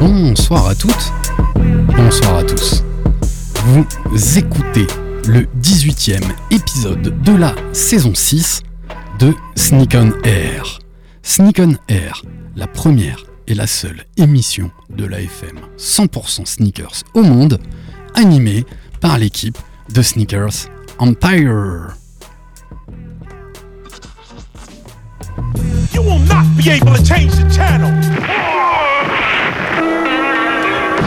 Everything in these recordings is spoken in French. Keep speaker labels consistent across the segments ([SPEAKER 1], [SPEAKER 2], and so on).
[SPEAKER 1] Bonsoir à toutes, bonsoir à tous. Vous écoutez le 18e épisode de la saison 6 de Sneak on Air. Sneak on Air, la première et la seule émission de la FM 100% sneakers au monde, animée par l'équipe de Sneakers Empire.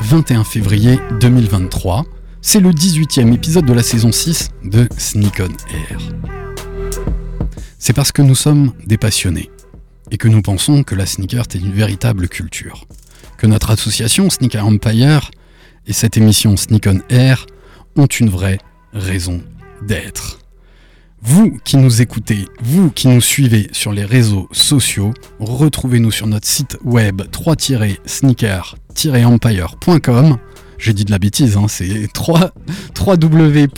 [SPEAKER 1] 21 février 2023. C'est le 18e épisode de la saison 6 de Sneak on Air. C'est parce que nous sommes des passionnés et que nous pensons que la sneaker est une véritable culture. Que notre association Sneaker Empire et cette émission Sneak on Air ont une vraie raison d'être. Vous qui nous écoutez, vous qui nous suivez sur les réseaux sociaux, retrouvez-nous sur notre site web 3-sneaker-empire.com. J'ai dit de la bêtise, hein, c'est 3 www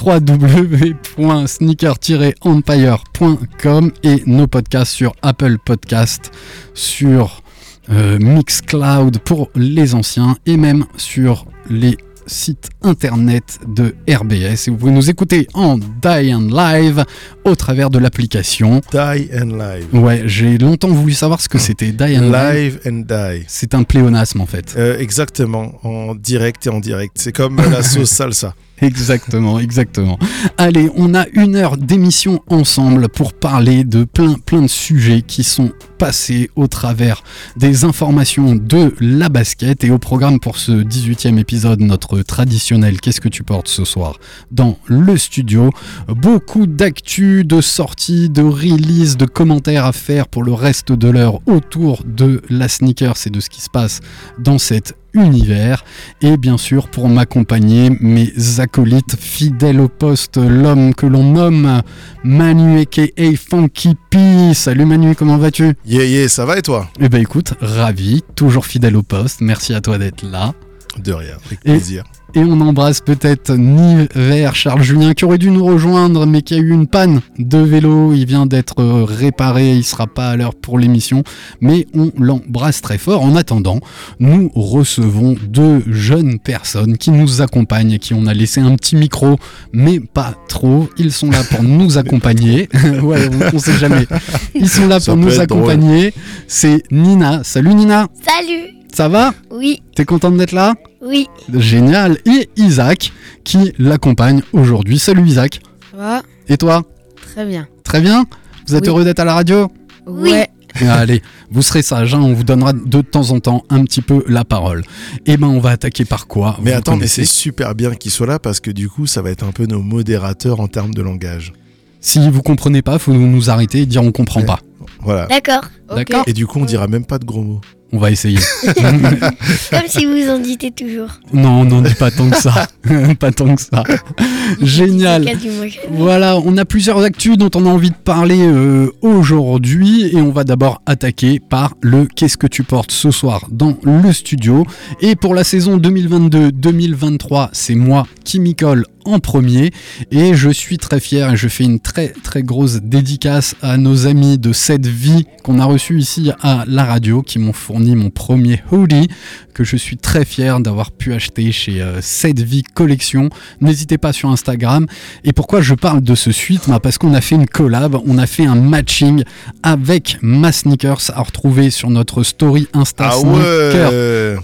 [SPEAKER 1] www.sneaker-empire.com et nos podcasts sur Apple Podcast, sur euh, Mixcloud pour les anciens et même sur les sites internet de RBS. Et vous pouvez nous écouter en die and live au travers de l'application.
[SPEAKER 2] Die and live.
[SPEAKER 1] Ouais, j'ai longtemps voulu savoir ce que c'était die and live.
[SPEAKER 2] Live and die.
[SPEAKER 1] C'est un pléonasme en fait.
[SPEAKER 2] Euh, exactement, en direct et en direct. C'est comme la sauce salsa.
[SPEAKER 1] Exactement, exactement. Allez, on a une heure d'émission ensemble pour parler de plein, plein de sujets qui sont passés au travers des informations de la basket et au programme pour ce 18e épisode, notre traditionnel Qu'est-ce que tu portes ce soir dans le studio. Beaucoup d'actu, de sorties, de release, de commentaires à faire pour le reste de l'heure autour de la sneakers et de ce qui se passe dans cette univers et bien sûr pour m'accompagner mes acolytes fidèles au poste l'homme que l'on nomme Manu aka Funky P. Salut Manu comment vas-tu?
[SPEAKER 2] Yeah, yeah, ça va et toi?
[SPEAKER 1] Eh ben écoute ravi toujours fidèle au poste merci à toi d'être là
[SPEAKER 2] De rien, avec
[SPEAKER 1] Et-
[SPEAKER 2] plaisir.
[SPEAKER 1] et on embrasse peut-être Niver Charles Julien qui aurait dû nous rejoindre mais qui a eu une panne de vélo. Il vient d'être réparé, il sera pas à l'heure pour l'émission, mais on l'embrasse très fort. En attendant, nous recevons deux jeunes personnes qui nous accompagnent et qui on a laissé un petit micro, mais pas trop. Ils sont là pour nous accompagner. ouais, on, on sait jamais. Ils sont là
[SPEAKER 2] Ça
[SPEAKER 1] pour nous accompagner. C'est Nina. Salut Nina.
[SPEAKER 3] Salut
[SPEAKER 1] Ça va
[SPEAKER 3] Oui,
[SPEAKER 1] T'es contente d'être là
[SPEAKER 3] oui.
[SPEAKER 1] Génial. Et Isaac qui l'accompagne aujourd'hui. Salut Isaac.
[SPEAKER 4] Ça va
[SPEAKER 1] Et toi
[SPEAKER 4] Très bien.
[SPEAKER 1] Très bien Vous êtes
[SPEAKER 4] Oui.
[SPEAKER 1] heureux d'être à la radio
[SPEAKER 3] Oui.
[SPEAKER 4] Ouais.
[SPEAKER 1] Allez, vous serez sage, hein, on vous donnera de temps en temps un petit peu la parole. Et ben on va attaquer par quoi
[SPEAKER 2] Mais
[SPEAKER 1] Vous
[SPEAKER 2] attends, mais c'est super bien qu'ils soient là parce que du coup, ça va être un peu nos modérateurs en termes de langage.
[SPEAKER 1] Si vous comprenez pas, faut nous, nous arrêter et dire on comprend
[SPEAKER 2] Ouais.
[SPEAKER 1] pas.
[SPEAKER 2] Voilà.
[SPEAKER 3] D'accord.
[SPEAKER 2] Et du coup, on dira même pas de gros mots.
[SPEAKER 1] On va essayer.
[SPEAKER 3] Comme si vous en dites toujours.
[SPEAKER 1] non, non, dis pas tant que ça. pas tant que ça. Génial. Voilà, on a plusieurs actus dont on a envie de parler euh, aujourd'hui et on va d'abord attaquer par le Qu'est-ce que tu portes ce soir dans le studio. Et pour la saison 2022-2023, c'est moi qui m'y colle en premier et je suis très fier et je fais une très très grosse dédicace à nos amis de cette vie qu'on a reçu ici à la radio qui m'ont fourni mon premier hoodie que je suis très fier d'avoir pu acheter chez euh, Cette Vie Collection. N'hésitez pas sur Instagram. Et pourquoi je parle de ce suite? Bah, Parce qu'on a fait une collab, on a fait un matching avec ma sneakers à retrouver sur notre story Insta
[SPEAKER 2] Ah ouais.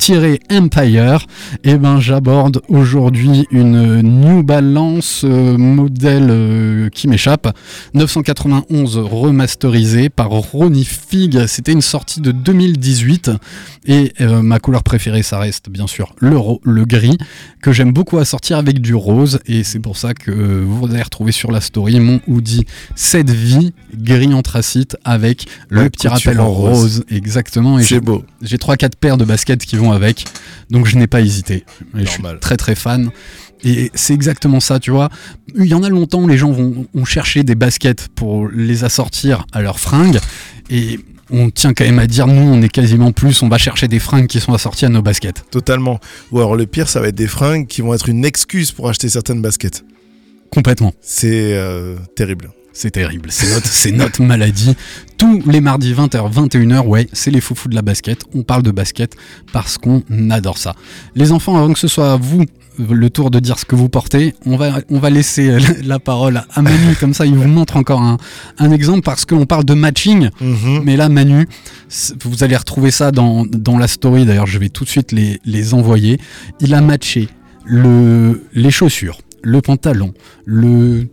[SPEAKER 1] et ben j'aborde aujourd'hui une New Balance euh, modèle euh, qui m'échappe, 991 remasterisé par Ronnie Fig. C'était une sortie de 2018 et euh, ma couleur préférée ça reste bien sûr le, le gris que j'aime beaucoup à sortir avec du rose et c'est pour ça que euh, vous allez retrouver sur la story mon hoodie cette vie gris anthracite avec le petit rappel
[SPEAKER 2] en rose.
[SPEAKER 1] rose exactement et
[SPEAKER 2] C'est
[SPEAKER 1] j'ai-
[SPEAKER 2] beau.
[SPEAKER 1] j'ai 3-4 paires de baskets qui vont avec, donc je n'ai pas hésité. Et je suis très très fan. Et c'est exactement ça, tu vois. Il y en a longtemps, les gens vont, ont cherché des baskets pour les assortir à leurs fringues. Et on tient quand même à dire, nous, on est quasiment plus, on va chercher des fringues qui sont assorties à nos baskets.
[SPEAKER 2] Totalement. Ou alors le pire, ça va être des fringues qui vont être une excuse pour acheter certaines baskets.
[SPEAKER 1] Complètement.
[SPEAKER 2] C'est euh, terrible.
[SPEAKER 1] C'est terrible, c'est notre, maladie. Tous les mardis 20h, 21h, ouais, c'est les foufous de la basket. On parle de basket parce qu'on adore ça. Les enfants, avant que ce soit vous le tour de dire ce que vous portez, on va, on va laisser la parole à Manu, comme ça il vous montre encore un, un exemple parce qu'on parle de matching.
[SPEAKER 2] Mhm.
[SPEAKER 1] Mais là, Manu, vous allez retrouver ça dans, dans la story. D'ailleurs, je vais tout de suite les, les envoyer. Il a matché le, les chaussures, le pantalon, le,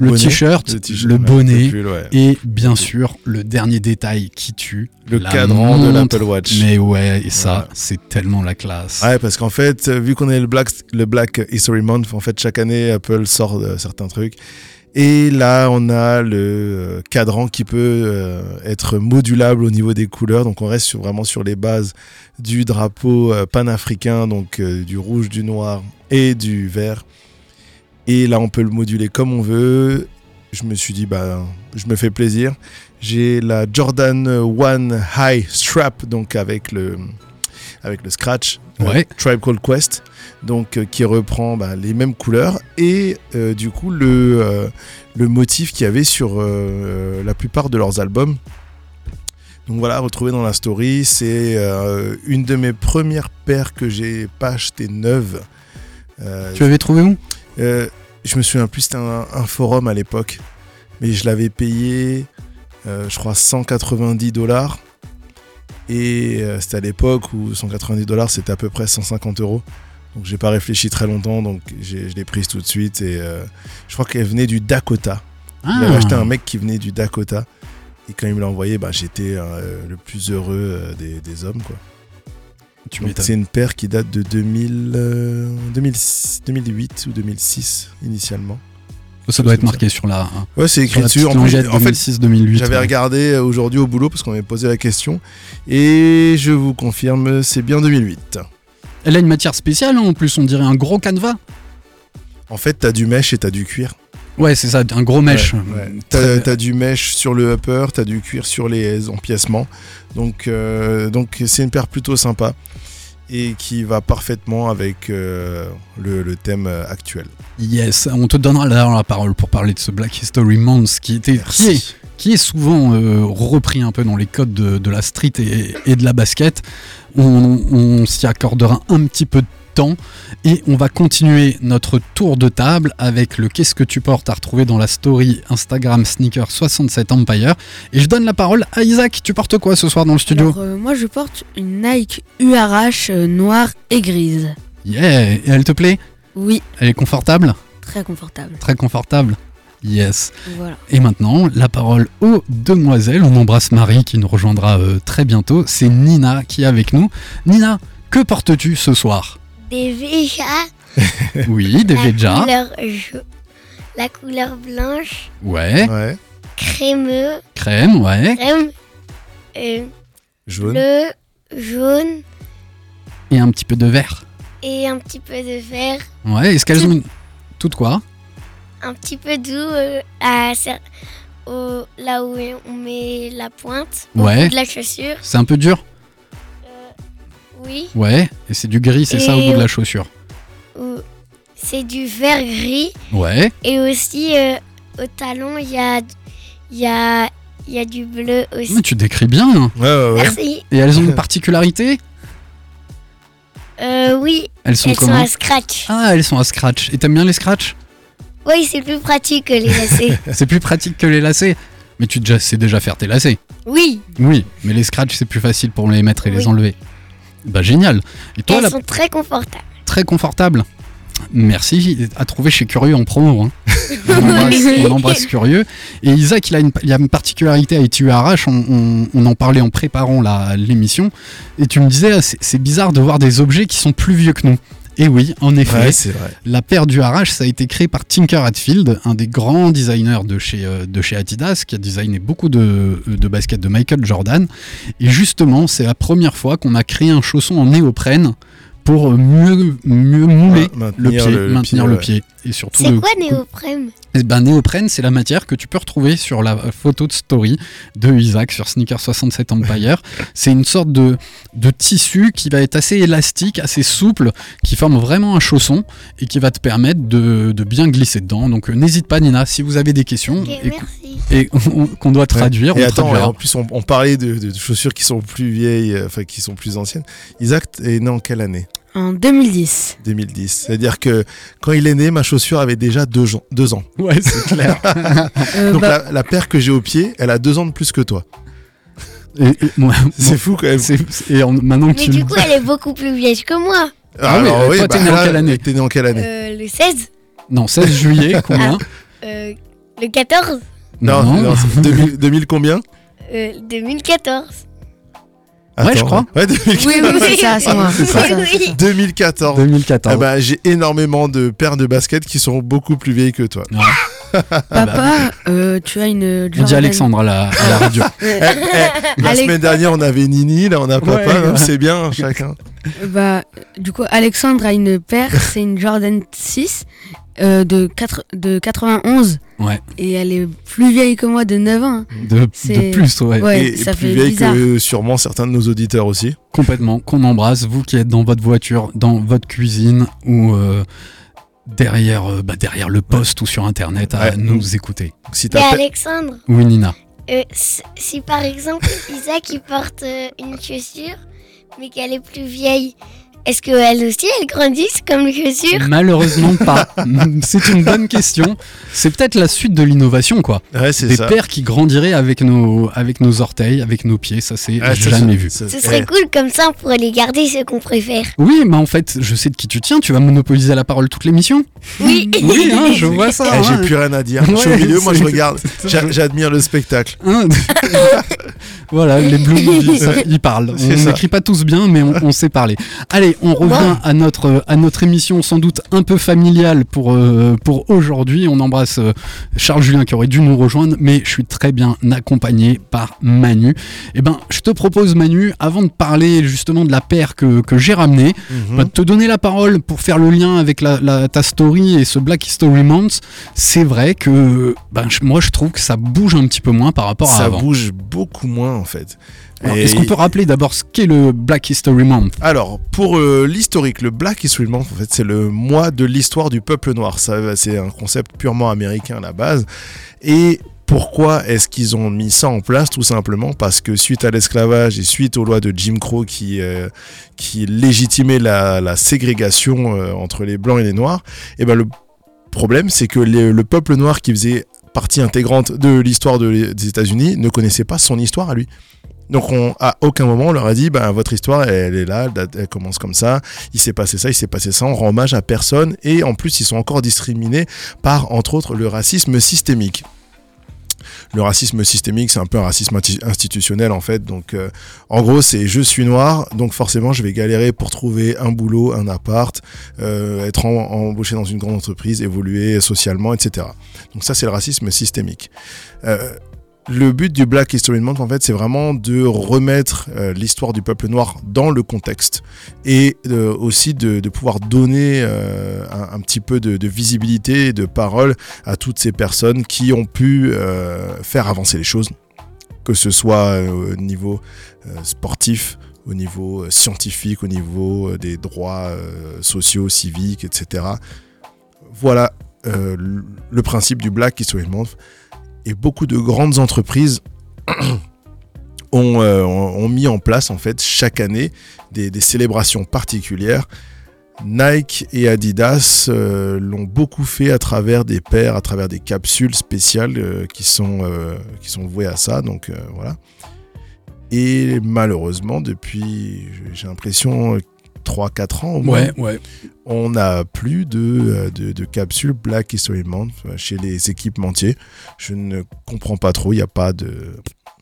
[SPEAKER 1] le t-shirt,
[SPEAKER 2] le,
[SPEAKER 1] bonnet
[SPEAKER 2] le pull, ouais.
[SPEAKER 1] et bien sûr le dernier détail qui tue.
[SPEAKER 2] Le
[SPEAKER 1] la
[SPEAKER 2] cadran de l'Apple Watch.
[SPEAKER 1] Mais ouais, et ça, c'est tellement la classe.
[SPEAKER 2] Ouais, parce qu'en fait, vu qu'on est le Black, le Black History Month, en fait, chaque année, Apple sort euh, certains trucs. Et là, on a le euh, cadran qui peut euh, être modulable au niveau des couleurs. Donc, on reste sur- vraiment sur les bases du drapeau euh, panafricain, donc euh, du rouge, du noir et du vert. Et là, on peut le moduler comme on veut. Je me suis dit, bah, je me fais plaisir. J'ai la Jordan One High Strap, donc avec le, avec le scratch. euh,
[SPEAKER 1] Ouais.
[SPEAKER 2] Tribe Called Quest, donc euh, qui reprend bah, les mêmes couleurs et euh, du coup le, euh, le motif qu'il y avait sur la plupart de leurs albums. Donc voilà, retrouvé dans la story, c'est une de mes premières paires que j'ai pas acheté neuve.
[SPEAKER 1] Tu avais trouvé où?
[SPEAKER 2] Euh, je me souviens plus, c'était un, un forum à l'époque, mais je l'avais payé, euh, je crois, 190 dollars. Et euh, c'était à l'époque où 190 dollars c'était à peu près 150 euros. Donc j'ai pas réfléchi très longtemps, donc je l'ai prise tout de suite. Et euh, je crois qu'elle venait du Dakota.
[SPEAKER 1] Ah.
[SPEAKER 2] J'avais acheté un mec qui venait du Dakota. Et quand il me l'a envoyé, bah, j'étais le plus heureux des, des hommes. Quoi.
[SPEAKER 1] Tu
[SPEAKER 2] c'est une paire qui date de 2000, euh, 2006 2008 ou 2006 initialement.
[SPEAKER 1] Ça doit être marqué sur la,
[SPEAKER 2] Ouais, c'est écrit dessus. En, plus, en fait,
[SPEAKER 1] 2006-2008.
[SPEAKER 2] j'avais
[SPEAKER 1] ouais.
[SPEAKER 2] regardé euh, aujourd'hui au boulot parce qu'on m'avait posé la question. Et je vous confirme, c'est bien 2008.
[SPEAKER 1] Elle a une matière spéciale, hein, en plus, on dirait un gros canevas.
[SPEAKER 2] En fait, t'as du mesh et t'as du cuir.
[SPEAKER 1] Ouais, c'est ça, un gros mèche.
[SPEAKER 2] Ouais, ouais. T'as, du mesh sur le upper, t'as du cuir sur les empiècements. Donc, euh, donc c'est une paire plutôt sympa et qui va parfaitement avec euh, le, le thème euh, actuel.
[SPEAKER 1] Yes, on te donnera d'ailleurs la parole pour parler de ce Black History Month qui, était, qui, est, qui est souvent euh, repris un peu dans les codes de, de la street et, et de la basket. On, on s'y accordera un petit peu de temps et on va continuer notre tour de table avec le Qu'est-ce que tu portes à retrouver dans la story Instagram Sneaker 67 Empire. Et je donne la parole à Isaac. Tu portes quoi ce soir dans le studio
[SPEAKER 3] Alors, euh, moi, je porte une Nike URH euh, noire et grise.
[SPEAKER 1] Yeah, et elle te plaît?
[SPEAKER 3] Oui,
[SPEAKER 1] Elle est confortable?
[SPEAKER 3] Très confortable.
[SPEAKER 1] Très confortable Yes.
[SPEAKER 3] Voilà.
[SPEAKER 1] Et maintenant, la parole aux demoiselles. On embrasse Marie qui nous rejoindra euh, très bientôt. C'est Nina qui est avec nous. Nina, que portes-tu ce soir?
[SPEAKER 4] Des Véjas.
[SPEAKER 1] Oui, des
[SPEAKER 4] la couleur La couleur blanche,
[SPEAKER 1] Ouais.
[SPEAKER 2] Ouais.
[SPEAKER 4] crémeux,
[SPEAKER 1] Crème, ouais.
[SPEAKER 4] crème, euh,
[SPEAKER 2] Jaune.
[SPEAKER 4] bleu, jaune
[SPEAKER 1] Et un petit peu de vert.
[SPEAKER 4] et un petit peu de vert.
[SPEAKER 1] Ouais. Est-ce qu'elles ont une... Toutes quoi
[SPEAKER 4] Un petit peu doux euh, à au- là où on met la pointe au
[SPEAKER 1] Ouais.
[SPEAKER 4] bout de la chaussure.
[SPEAKER 1] C'est un peu dur
[SPEAKER 4] Oui.
[SPEAKER 1] Ouais. Et c'est du gris, c'est ça au bout de la chaussure.
[SPEAKER 4] C'est du vert gris.
[SPEAKER 1] Ouais.
[SPEAKER 4] Et aussi, euh, au talon, il y a, il y a il y a du bleu aussi.
[SPEAKER 1] Mais tu décris bien. hein.
[SPEAKER 2] Ouais, ouais, ouais.
[SPEAKER 4] Merci.
[SPEAKER 1] Et elles ont une particularité
[SPEAKER 4] Euh, oui,
[SPEAKER 1] Elles sont
[SPEAKER 4] elles sont
[SPEAKER 1] comment
[SPEAKER 4] à scratch.
[SPEAKER 1] Ah, elles sont à scratch. Et t'aimes bien les scratch
[SPEAKER 4] Oui, c'est plus pratique que les lacets.
[SPEAKER 1] C'est plus pratique que les lacets. Mais tu sais déjà faire tes lacets.
[SPEAKER 4] oui,
[SPEAKER 1] Oui, mais les scratch, c'est plus facile pour les mettre et les enlever. Bah génial. Et toi,
[SPEAKER 4] elles
[SPEAKER 1] là,
[SPEAKER 4] sont très confortables.
[SPEAKER 1] très confortable. Merci, à trouver chez Curieux en promo. hein. On, embrasse, on embrasse Curieux. Et Isaac, il a une, il a une particularité avec TURH, on, on, on en parlait en préparant la- l'émission, et tu me disais, c'est bizarre de voir des objets qui sont plus vieux que nous. Et oui, en effet,
[SPEAKER 2] Ouais, c'est vrai.
[SPEAKER 1] la paire du RH, ça a été créé par Tinker Hatfield, un des grands designers de chez, euh, de chez Adidas, qui a designé beaucoup de, de baskets de Michael Jordan. Et justement, c'est la première fois qu'on a créé un chausson en néoprène pour mieux, mieux mouler
[SPEAKER 2] Ouais,
[SPEAKER 1] le pied,
[SPEAKER 2] maintenir le- pied, ouais.
[SPEAKER 1] Et surtout
[SPEAKER 4] C'est quoi néoprène?
[SPEAKER 1] Eh ben, néoprène, c'est la matière que tu peux retrouver sur la photo de story de Isaac sur Sneaker 67 Empire. c'est une sorte de, de tissu qui va être assez élastique, assez souple, qui forme vraiment un chausson et qui va te permettre de, de bien glisser dedans. Donc euh, n'hésite pas, Nina, si vous avez des questions
[SPEAKER 4] Ok,
[SPEAKER 1] et,
[SPEAKER 4] merci.
[SPEAKER 1] et on- qu'on doit traduire,
[SPEAKER 2] Et
[SPEAKER 1] on
[SPEAKER 2] attends,
[SPEAKER 1] traduira.
[SPEAKER 2] en plus, on, on parlait de, de chaussures qui sont plus vieilles, euh, enfin qui sont plus anciennes. Isaac est né en quelle année?
[SPEAKER 3] En 2010.
[SPEAKER 2] 2010. C'est-à-dire que quand il est né, ma chaussure avait déjà deux, deux ans.
[SPEAKER 1] Ouais, c'est clair.
[SPEAKER 3] Euh,
[SPEAKER 2] Donc
[SPEAKER 3] bah,
[SPEAKER 2] la, la paire que j'ai au pied, elle a deux ans de plus que toi.
[SPEAKER 1] Et, et- moi-
[SPEAKER 2] C'est fou quand même.
[SPEAKER 1] c'est- et en- maintenant que
[SPEAKER 4] Mais
[SPEAKER 1] tu
[SPEAKER 4] du
[SPEAKER 1] le
[SPEAKER 4] coup, elle est beaucoup plus vieille que moi.
[SPEAKER 1] Ah oui, toi, t'es né en quelle année
[SPEAKER 2] T'es né en quelle année
[SPEAKER 4] Euh, le 16
[SPEAKER 1] Non, 16 juillet, combien
[SPEAKER 4] euh, Le 14
[SPEAKER 2] Non, non, c'est 2000, 2000 combien
[SPEAKER 4] euh, 2014.
[SPEAKER 1] Ouais, je crois.
[SPEAKER 2] Ouais, 2014.
[SPEAKER 3] oui, oui, c'est ça, c'est moi.
[SPEAKER 1] C'est ça.
[SPEAKER 3] C'est ça.
[SPEAKER 4] Oui.
[SPEAKER 2] 2014.
[SPEAKER 1] 2014.
[SPEAKER 2] Ah bah, j'ai énormément de paires de baskets qui sont beaucoup plus vieilles que toi.
[SPEAKER 3] Papa, euh, tu as une
[SPEAKER 1] on dit
[SPEAKER 3] Jordan-
[SPEAKER 1] Alexandre à la, à la radio.
[SPEAKER 2] Eh, eh, la
[SPEAKER 3] Alex-
[SPEAKER 2] semaine dernière, on avait Nini, là, on a papa,
[SPEAKER 1] Ouais,
[SPEAKER 2] hein,
[SPEAKER 1] ouais.
[SPEAKER 2] c'est bien, chacun.
[SPEAKER 3] Bah, du coup, Alexandre a une paire, c'est une Jordan 6 euh, de, 4, de 91.
[SPEAKER 1] Ouais.
[SPEAKER 3] Et elle est plus vieille que moi de 9 ans.
[SPEAKER 1] De, plus, ouais.
[SPEAKER 3] Ouais,
[SPEAKER 2] et, et
[SPEAKER 3] ça
[SPEAKER 2] plus
[SPEAKER 3] fait
[SPEAKER 2] vieille
[SPEAKER 3] bizarre.
[SPEAKER 2] que sûrement certains de nos auditeurs aussi.
[SPEAKER 1] Complètement. Qu'on embrasse, vous qui êtes dans votre voiture, dans votre cuisine ou euh, derrière, euh, bah, derrière le poste ou sur internet à
[SPEAKER 2] Ouais.
[SPEAKER 1] nous écouter.
[SPEAKER 2] Si pa-
[SPEAKER 4] Alexandre,
[SPEAKER 1] Oui, Nina.
[SPEAKER 4] euh, si par exemple Isaac il porte euh, une chaussure, mais qu'elle est plus vieille, est-ce qu'elle aussi elle grandisse comme les chaussures
[SPEAKER 1] Malheureusement pas. C'est une bonne question. C'est peut-être la suite de l'innovation, quoi.
[SPEAKER 2] Ouais, c'est
[SPEAKER 1] Des
[SPEAKER 2] ça.
[SPEAKER 1] paires qui grandiraient avec nos, avec nos orteils, avec nos pieds. Ça, c'est
[SPEAKER 2] Ah,
[SPEAKER 1] jamais
[SPEAKER 2] ça-
[SPEAKER 1] vu.
[SPEAKER 2] ça-
[SPEAKER 4] Ce serait cool comme ça on pourrait les garder ceux qu'on préfère.
[SPEAKER 1] Oui, mais en fait, je sais de qui tu tiens. Tu vas monopoliser la parole toute l'émission.
[SPEAKER 4] Oui.
[SPEAKER 1] Oui, hein, je vois ça.
[SPEAKER 2] eh,
[SPEAKER 1] hein.
[SPEAKER 2] J'ai plus rien à dire. je suis au milieu, moi je regarde. J'admire le spectacle.
[SPEAKER 1] Hein voilà, les Blue Movies, ils parlent.
[SPEAKER 2] C'est
[SPEAKER 1] On n'écrit pas tous bien, mais on, on sait parler. Allez, on revient à notre, à notre émission sans doute un peu familiale pour, euh, pour aujourd'hui. On embrasse euh, Charles Julien qui aurait dû nous rejoindre, mais je suis très bien accompagné par Manu. Eh ben, je te propose Manu, avant de parler justement de la paire que, que j'ai ramenée,
[SPEAKER 2] Mhm.
[SPEAKER 1] bah, de te donner la parole pour faire le lien avec la, la- ta story et ce Black History Month. C'est vrai que ben, moi je trouve que ça bouge un petit peu moins par rapport à
[SPEAKER 2] ça
[SPEAKER 1] avant.
[SPEAKER 2] bouge beaucoup moins en fait.
[SPEAKER 1] Est-ce qu'on peut rappeler d'abord ce qu'est le Black History Month
[SPEAKER 2] Alors, pour euh, l'historique, le Black History Month, en fait, c'est le mois de l'histoire du peuple noir. Ça, c'est un concept purement américain à la base. Et pourquoi est-ce qu'ils ont mis ça en place Tout simplement? Parce que suite à l'esclavage et suite aux lois de Jim Crow qui, euh, qui légitimaient la, la ségrégation euh, entre les blancs et les noirs, et ben le problème, c'est que les- le peuple noir qui faisait partie intégrante de l'histoire de- des États-Unis ne connaissait pas son histoire à lui. Donc on, à aucun moment on leur a dit ben votre histoire elle, est là, elle, commence comme ça, il s'est passé ça, il s'est passé ça, on rend hommage à personne et en plus ils sont encore discriminés par entre autres le racisme systémique. Le racisme systémique, c'est un peu un racisme institutionnel en fait. Donc, euh, en gros, c'est je suis noir, donc forcément, je vais galérer pour trouver un boulot, un appart, euh, être embauché dans une grande entreprise, évoluer socialement, etc. Donc ça, c'est le racisme systémique. Euh, le but du Black History Month, en fait, c'est vraiment de remettre euh, l'histoire du peuple noir dans le contexte et euh, aussi de, pouvoir donner euh, un, petit peu de, de visibilité et de parole à toutes ces personnes qui ont pu faire avancer les choses, que ce soit au niveau sportif, au niveau scientifique, au niveau des droits sociaux, civiques, etc. Voilà le principe du Black History Month. Et beaucoup de grandes entreprises ont, euh, ont- mis en place en fait chaque année des, célébrations particulières. Nike et Adidas euh, l'ont beaucoup fait à travers des paires, à travers des capsules spéciales euh, qui, sont, qui sont vouées à ça. Donc voilà. Et malheureusement, depuis, j'ai l'impression, 3-4 ans au moins,
[SPEAKER 1] Ouais, ouais.
[SPEAKER 2] on n'a plus de, euh, de, de capsules Black History Month euh, chez les équipementiers. Je ne comprends pas trop, il n'y a pas de...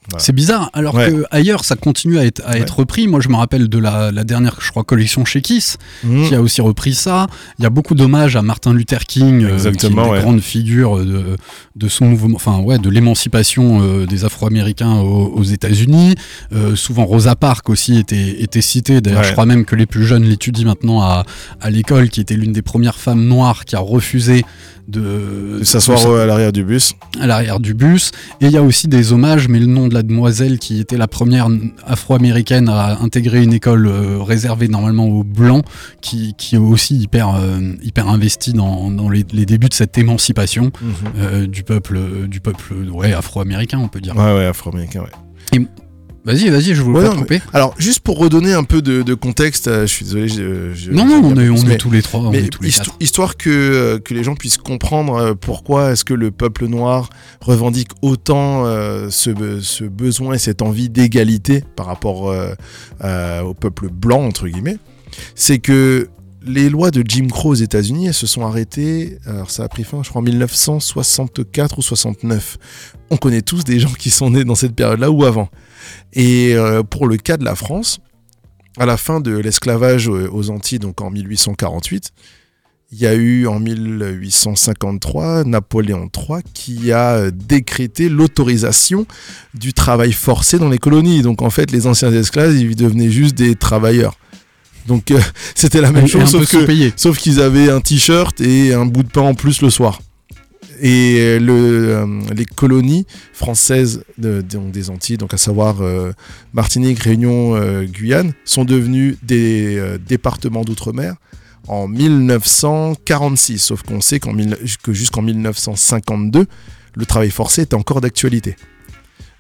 [SPEAKER 2] Voilà.
[SPEAKER 1] C'est bizarre, alors
[SPEAKER 2] Ouais.
[SPEAKER 1] que ailleurs ça continue à être, à être repris. Moi je me rappelle de la, la dernière, je crois, collection chez Kiss,
[SPEAKER 2] Mhm.
[SPEAKER 1] qui a aussi repris ça. Il y a beaucoup d'hommages à Martin Luther King, euh,
[SPEAKER 2] Exactement,
[SPEAKER 1] qui est une
[SPEAKER 2] ouais.
[SPEAKER 1] grandes figures de, de son mouvement, enfin ouais, de l'émancipation euh, des Afro-Américains aux, aux États-Unis. Euh, souvent Rosa Parks aussi était, était citée. D'ailleurs, je crois même que les plus jeunes l'étudient maintenant à, à l'école, qui était l'une des premières femmes noires qui a refusé de,
[SPEAKER 2] De s'asseoir à l'arrière du bus.
[SPEAKER 1] à l'arrière du bus. Et il y a aussi des hommages, mais le nom de la demoiselle qui était la première afro-américaine à intégrer une école euh, réservée normalement aux blancs, qui, qui est aussi hyper, euh, hyper investie dans, dans les, les débuts de cette émancipation euh, du peuple, du peuple ouais, afro-américain, on peut dire.
[SPEAKER 2] Ouais, ouais, afro-américain, ouais.
[SPEAKER 1] Vas-y, vas-y, je vous
[SPEAKER 2] Ouais. Alors, juste pour redonner un peu de, de contexte, euh, je suis désolé. Je, je-
[SPEAKER 1] Non, non, on est,
[SPEAKER 2] plus,
[SPEAKER 1] on
[SPEAKER 2] mais-
[SPEAKER 1] est tous les trois, on
[SPEAKER 2] mais
[SPEAKER 1] est tous les
[SPEAKER 2] histo-
[SPEAKER 1] quatre.
[SPEAKER 2] histoire que, euh, que les gens puissent comprendre euh, pourquoi est-ce que le peuple noir revendique autant euh, ce, be- ce besoin et cette envie d'égalité par rapport euh, euh, au peuple blanc, entre guillemets, c'est que les lois de Jim Crow aux États-Unis, elles se sont arrêtées, alors ça a pris fin, je crois, en 1964 ou 69. On connaît tous des gens qui sont nés dans cette période-là ou avant. Et euh, pour le cas de la France, à la fin de l'esclavage aux Antilles, donc en 1848, il y a eu en 1853 Napoléon III qui a euh, décrété l'autorisation du travail forcé dans les colonies. Donc en fait, les anciens esclaves, ils devenaient juste des travailleurs. Donc euh, c'était la même
[SPEAKER 1] Et
[SPEAKER 2] chose, sauf que. Sauf qu'ils avaient un t-shirt et un bout de pain en plus le soir. Et euh, le, euh, les colonies françaises de- donc des Antilles, donc à savoir euh, Martinique, Réunion, Guyane, sont devenues des départements d'outre-mer en 1946. Sauf qu'on sait mille- que jusqu'en 1952, le travail forcé était encore d'actualité.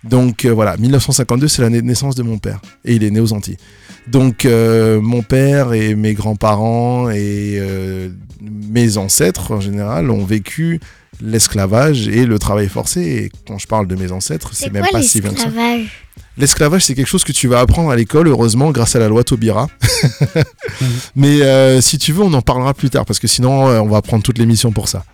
[SPEAKER 2] Donc euh, voilà, 1952, c'est l'année de naissance de mon père. Et il est né aux Antilles. Donc euh, mon père et mes grands-parents et euh, mes ancêtres en général ont vécu l'esclavage et le travail forcé. Et quand je parle de mes ancêtres, c'est même
[SPEAKER 4] quoi
[SPEAKER 2] pas si bien que ça.
[SPEAKER 4] l'esclavage?
[SPEAKER 2] L'esclavage, c'est quelque chose que tu vas apprendre à l'école, heureusement, grâce à la loi Taubira. Mais euh, si tu veux, on en parlera plus tard, parce que sinon, euh, on va prendre toute l'émission pour ça.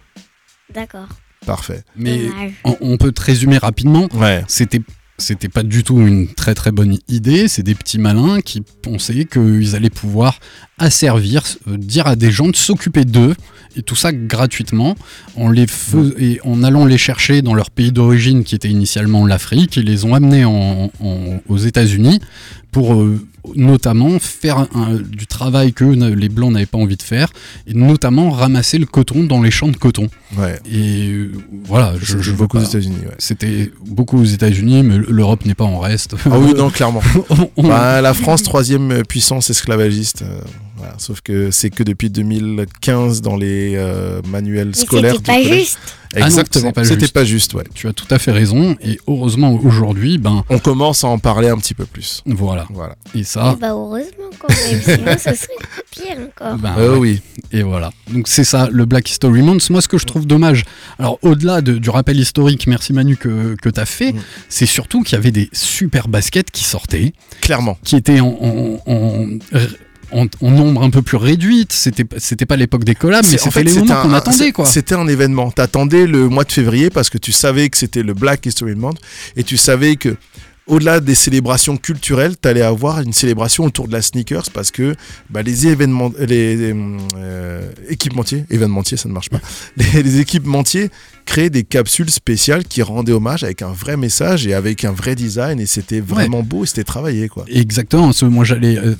[SPEAKER 4] D'accord.
[SPEAKER 2] Parfait.
[SPEAKER 1] Mais on, on peut te résumer rapidement.
[SPEAKER 2] Ouais.
[SPEAKER 1] C'était c'était pas du tout une très très bonne idée. C'est des petits malins qui pensaient qu'ils allaient pouvoir asservir, euh, dire à des gens de s'occuper d'eux et tout ça gratuitement en les et en allant les chercher dans leur pays d'origine qui était initialement l'Afrique. Ils les ont amenés en- en- aux États-Unis pour euh, notamment faire un- du travail que les blancs n'avaient pas envie de faire et notamment ramasser le coton dans les champs de coton.
[SPEAKER 2] Ouais.
[SPEAKER 1] Et euh, voilà, je, je
[SPEAKER 2] beaucoup aux États-Unis. Ouais.
[SPEAKER 1] c'était beaucoup aux États-Unis, mais l'Europe n'est pas en reste.
[SPEAKER 2] Ah oui, non, clairement.
[SPEAKER 1] On- on-
[SPEAKER 2] Bah, la France, troisième puissance esclavagiste. Voilà. Sauf que c'est que depuis 2015 dans les euh, manuels
[SPEAKER 4] Mais
[SPEAKER 2] scolaires.
[SPEAKER 4] c'était pas
[SPEAKER 2] collège.
[SPEAKER 4] juste.
[SPEAKER 1] Ah
[SPEAKER 2] Exactement.
[SPEAKER 1] pas
[SPEAKER 2] C'était pas juste, ouais.
[SPEAKER 1] Tu as tout à fait raison, et heureusement aujourd'hui, ben
[SPEAKER 2] On commence à en parler un petit peu plus.
[SPEAKER 1] voilà.
[SPEAKER 2] Voilà.
[SPEAKER 1] Et ça,
[SPEAKER 4] Bah heureusement quand même, sinon ce serait pire encore.
[SPEAKER 1] ben,
[SPEAKER 2] Euh,
[SPEAKER 1] ouais.
[SPEAKER 2] oui.
[SPEAKER 1] et voilà. Donc c'est ça, le Black History Month. Moi, ce que je trouve dommage, alors au-delà de- du rappel historique, merci Manu que, que tu as fait,
[SPEAKER 2] Mm.
[SPEAKER 1] c'est surtout qu'il y avait des super baskets qui sortaient,
[SPEAKER 2] Clairement.
[SPEAKER 1] qui étaient en, en- en- en- en nombre un peu plus réduite. C'était c'était pas l'époque des collabs, mais c'était les moments qu'on attendait, quoi.
[SPEAKER 2] C'était un événement. T'attendais le mois de février parce que tu savais que c'était le Black History Month et tu savais que au-delà des célébrations culturelles, tu allais avoir une célébration autour de la sneakers parce que bah, les événements, les, les, euh, équipementiers, événementiers, ça ne marche pas, les, les équipementiers créaient des capsules spéciales qui rendaient hommage avec un vrai message et avec un vrai design et c'était vraiment beau et c'était travaillé quoi.
[SPEAKER 1] Exactement. moi, j'allais. euh,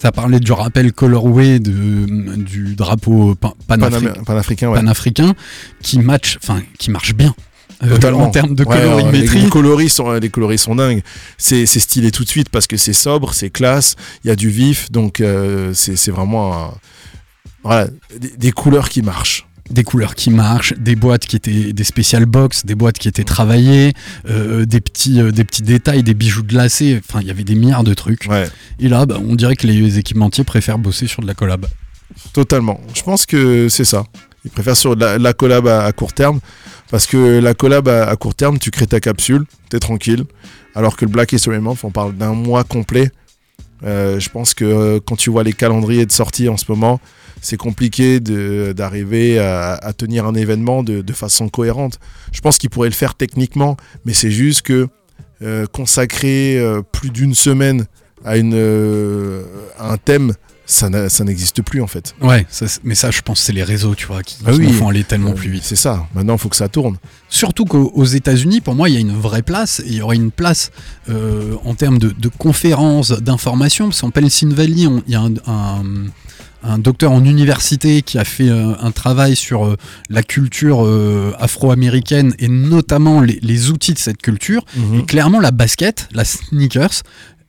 [SPEAKER 1] T'as parlé du rappel colorway de, du drapeau pan-
[SPEAKER 2] Panafricain, ouais.
[SPEAKER 1] panafricain qui match, enfin, qui marche bien. Euh,
[SPEAKER 2] Totalement.
[SPEAKER 1] en termes de colorimétrie.
[SPEAKER 2] les, les coloris sont, les coloris sont dingues. C'est stylé tout de suite parce que c'est sobre, c'est classe, il y a du vif, donc euh, c'est vraiment un- voilà, des, des couleurs qui marchent.
[SPEAKER 1] des couleurs qui marchent, des boîtes qui étaient des spécial box, des boîtes qui étaient travaillées, euh, des petits euh, des petits détails, des bijoux glacés. Enfin, il y avait des milliards de trucs.
[SPEAKER 2] Ouais,
[SPEAKER 1] Et là, bah, on dirait que les équipementiers préfèrent bosser sur de la collab.
[SPEAKER 2] totalement. Je pense que c'est ça. Ils préfèrent sur la, la collab à, à court terme. Parce que la collab à, court terme, tu crées ta capsule, t'es tranquille. Alors que le Black History Month, on parle d'un mois complet. Euh, je pense que euh, quand tu vois les calendriers de sortie en ce moment, c'est compliqué d'arriver à, tenir un événement de, de façon cohérente. Je pense qu'ils pourraient le faire techniquement, mais c'est juste que euh, consacrer plus d'une semaine à, une, à un thème, ça n'existe plus en fait.
[SPEAKER 1] Ouais, ça, mais ça, je pense, c'est les réseaux, tu vois, qui,
[SPEAKER 2] Ah oui.
[SPEAKER 1] font aller tellement
[SPEAKER 2] Euh,
[SPEAKER 1] plus vite.
[SPEAKER 2] C'est ça. Maintenant, il faut que ça tourne.
[SPEAKER 1] Surtout qu'aux aux États-Unis, pour moi, il y a une vraie place. Et il y aurait une place euh, en termes de, de conférences, d'informations. Parce qu'en Pennsylvanie, il y a un, un- un docteur en université qui a fait euh, un travail sur euh, la culture euh, afro-américaine et notamment les, les outils de cette culture. Et clairement, la basket, la sneakers,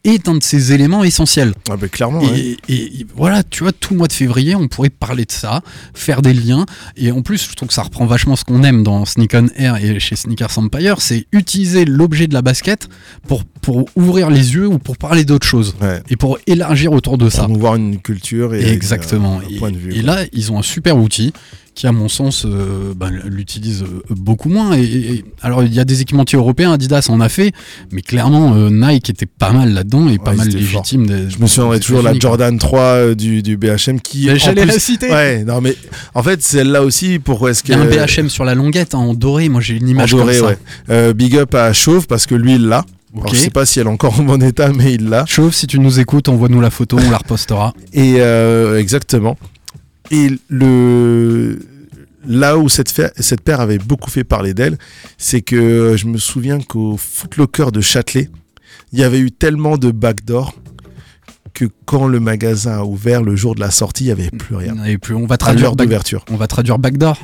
[SPEAKER 1] est un de ces éléments essentiels.
[SPEAKER 2] Ah ben, clairement.
[SPEAKER 1] Et,
[SPEAKER 2] ouais.
[SPEAKER 1] et- et voilà, tu vois, tout le mois de février, on pourrait parler de ça, faire des liens. Et en plus, je trouve que ça reprend vachement ce qu'on aime dans Sneak on Air et chez Sneakers Empire, c'est utiliser l'objet de la basket pour, pour ouvrir les yeux ou pour parler d'autre chose.
[SPEAKER 2] Ouais.
[SPEAKER 1] Et pour élargir autour de ça.
[SPEAKER 2] Promouvoir une culture et
[SPEAKER 1] Exactement.
[SPEAKER 2] un
[SPEAKER 1] Et,
[SPEAKER 2] point de vue.
[SPEAKER 1] et là, ils ont un super outil qui, à mon sens, euh, ben, l'utilise euh, beaucoup moins. Et, et- alors, il y a des équipementiers européens, Adidas en a fait, mais clairement, euh, Nike était pas mal là-dedans et pas
[SPEAKER 2] Ouais,
[SPEAKER 1] mal légitime. des-
[SPEAKER 2] Je me souviendrai toujours la. Jordan 3 euh, du, du BHM qui.
[SPEAKER 1] Mais j'allais la citer.
[SPEAKER 2] Ouais, non mais en fait celle-là aussi pourquoi est-ce
[SPEAKER 1] Il y
[SPEAKER 2] que
[SPEAKER 1] a un BHM sur la longuette hein, en doré, moi j'ai une
[SPEAKER 2] en
[SPEAKER 1] image
[SPEAKER 2] doré,
[SPEAKER 1] comme ça.
[SPEAKER 2] ouais. Euh, big up à Chauve parce que lui il l'a. Alors,
[SPEAKER 1] Ok.
[SPEAKER 2] je sais pas si elle est encore en bon état mais il l'a.
[SPEAKER 1] Chauve, si tu nous écoutes, envoie-nous la photo, on la repostera.
[SPEAKER 2] Et euh, exactement. Et le là où cette, cette paire avait beaucoup fait parler d'elle, c'est que je me souviens qu'au Footlocker de Châtelet, il y avait eu tellement de backdoor que quand le magasin a ouvert le jour de la sortie, il n'y avait plus rien.
[SPEAKER 1] Et puis on va traduire,
[SPEAKER 2] d'ouverture.
[SPEAKER 1] on va traduire backdoor.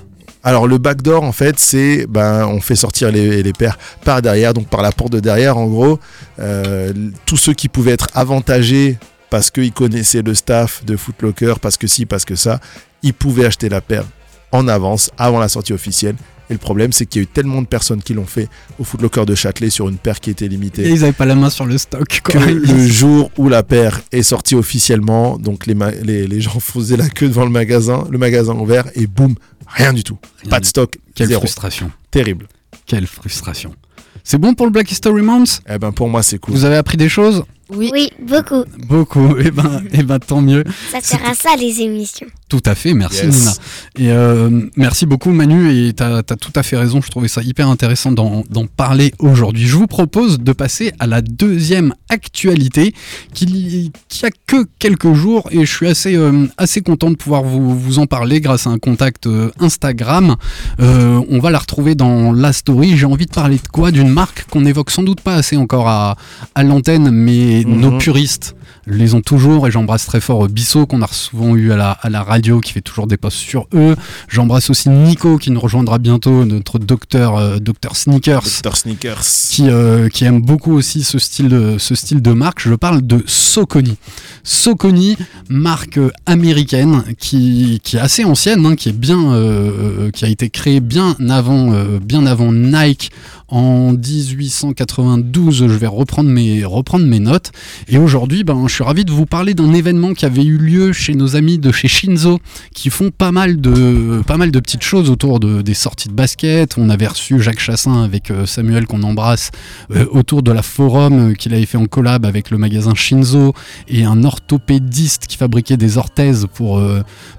[SPEAKER 2] Alors le backdoor en fait c'est ben on fait sortir les, les paires par derrière donc par la porte de derrière en gros Euh, tous ceux qui pouvaient être avantagés parce qu'ils connaissaient le staff de Footlocker parce que si parce que ça ils pouvaient acheter la paire en avance avant la sortie officielle et le problème c'est qu'il y a eu tellement de personnes qui l'ont fait au Footlocker de Châtelet sur une paire qui était
[SPEAKER 1] Et
[SPEAKER 2] limitée
[SPEAKER 1] ils avaient pas la main sur le stock.
[SPEAKER 2] que le jour où la paire est sortie officiellement donc les, ma- les, les gens faisaient la queue devant le magasin le magasin ouvert et boum rien du tout
[SPEAKER 1] Rien
[SPEAKER 2] pas de stock
[SPEAKER 1] Quelle
[SPEAKER 2] zéro
[SPEAKER 1] frustration.
[SPEAKER 2] terrible
[SPEAKER 1] Quelle frustration. C'est bon pour le Black History Month?
[SPEAKER 2] Eh ben pour moi c'est cool.
[SPEAKER 1] Vous avez appris des choses?
[SPEAKER 3] Oui.
[SPEAKER 4] Oui, beaucoup.
[SPEAKER 1] Beaucoup. Et ben, et ben tant mieux.
[SPEAKER 4] Ça sert à ça, les émissions.
[SPEAKER 1] Tout à fait, merci
[SPEAKER 2] Yes.
[SPEAKER 1] Nina. Et euh, merci beaucoup Manu, et tu as, tout à fait raison, je trouvais ça hyper intéressant d'en parler aujourd'hui. Je vous propose de passer à la deuxième actualité qui, qui a que quelques jours et je suis assez, euh, assez content de pouvoir vous, vous en parler grâce à un contact euh, Instagram. Euh, on va la retrouver dans la story. J'ai envie de parler de quoi? D'une marque qu'on évoque sans doute pas assez encore à, à l'antenne, mais
[SPEAKER 2] Mhm.
[SPEAKER 1] nos puristes les ont toujours et j'embrasse très fort euh, Bissot qu'on a souvent eu à la, à la radio qui fait toujours des posts sur eux. J'embrasse aussi Nico qui nous rejoindra bientôt, notre docteur, euh, docteur Sneakers
[SPEAKER 2] Dr Sneakers.
[SPEAKER 1] qui, euh, qui aime beaucoup aussi ce style, de, ce style de marque. Je parle de Socony. Socony, marque américaine qui, qui est assez ancienne, hein, qui est bien, euh, qui a été créée bien avant, bien avant Nike en 1892. Je vais reprendre mes, reprendre mes notes. Et aujourd'hui, ben, je suis ravi de vous parler d'un événement qui avait eu lieu chez nos amis de chez Shinzo, qui font pas mal de, pas mal de petites choses autour de, des sorties de basket. On avait reçu Jacques Chassin avec euh, Samuel qu'on embrasse euh, autour de la forum euh, qu'il avait fait en collab avec le magasin Shinzo et un orthopédiste qui fabriquait des orthèses pour,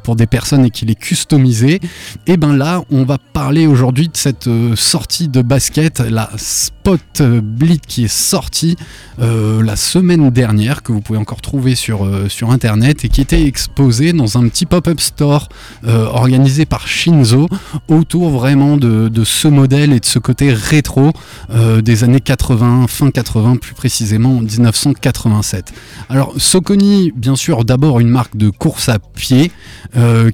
[SPEAKER 1] pour des personnes et qui les customisait. Et ben là, on va parler aujourd'hui de cette sortie de basket, la Spot Blitz qui est sortie euh, la semaine dernière, que vous pouvez encore trouver sur, euh, sur internet et qui était exposée dans un petit pop-up store euh, organisé par Shinzo autour vraiment de, de ce modèle et de ce côté rétro des années 80, fin 80 plus précisément 1987. Alors Socony, bien sûr, d'abord une marque de course à pied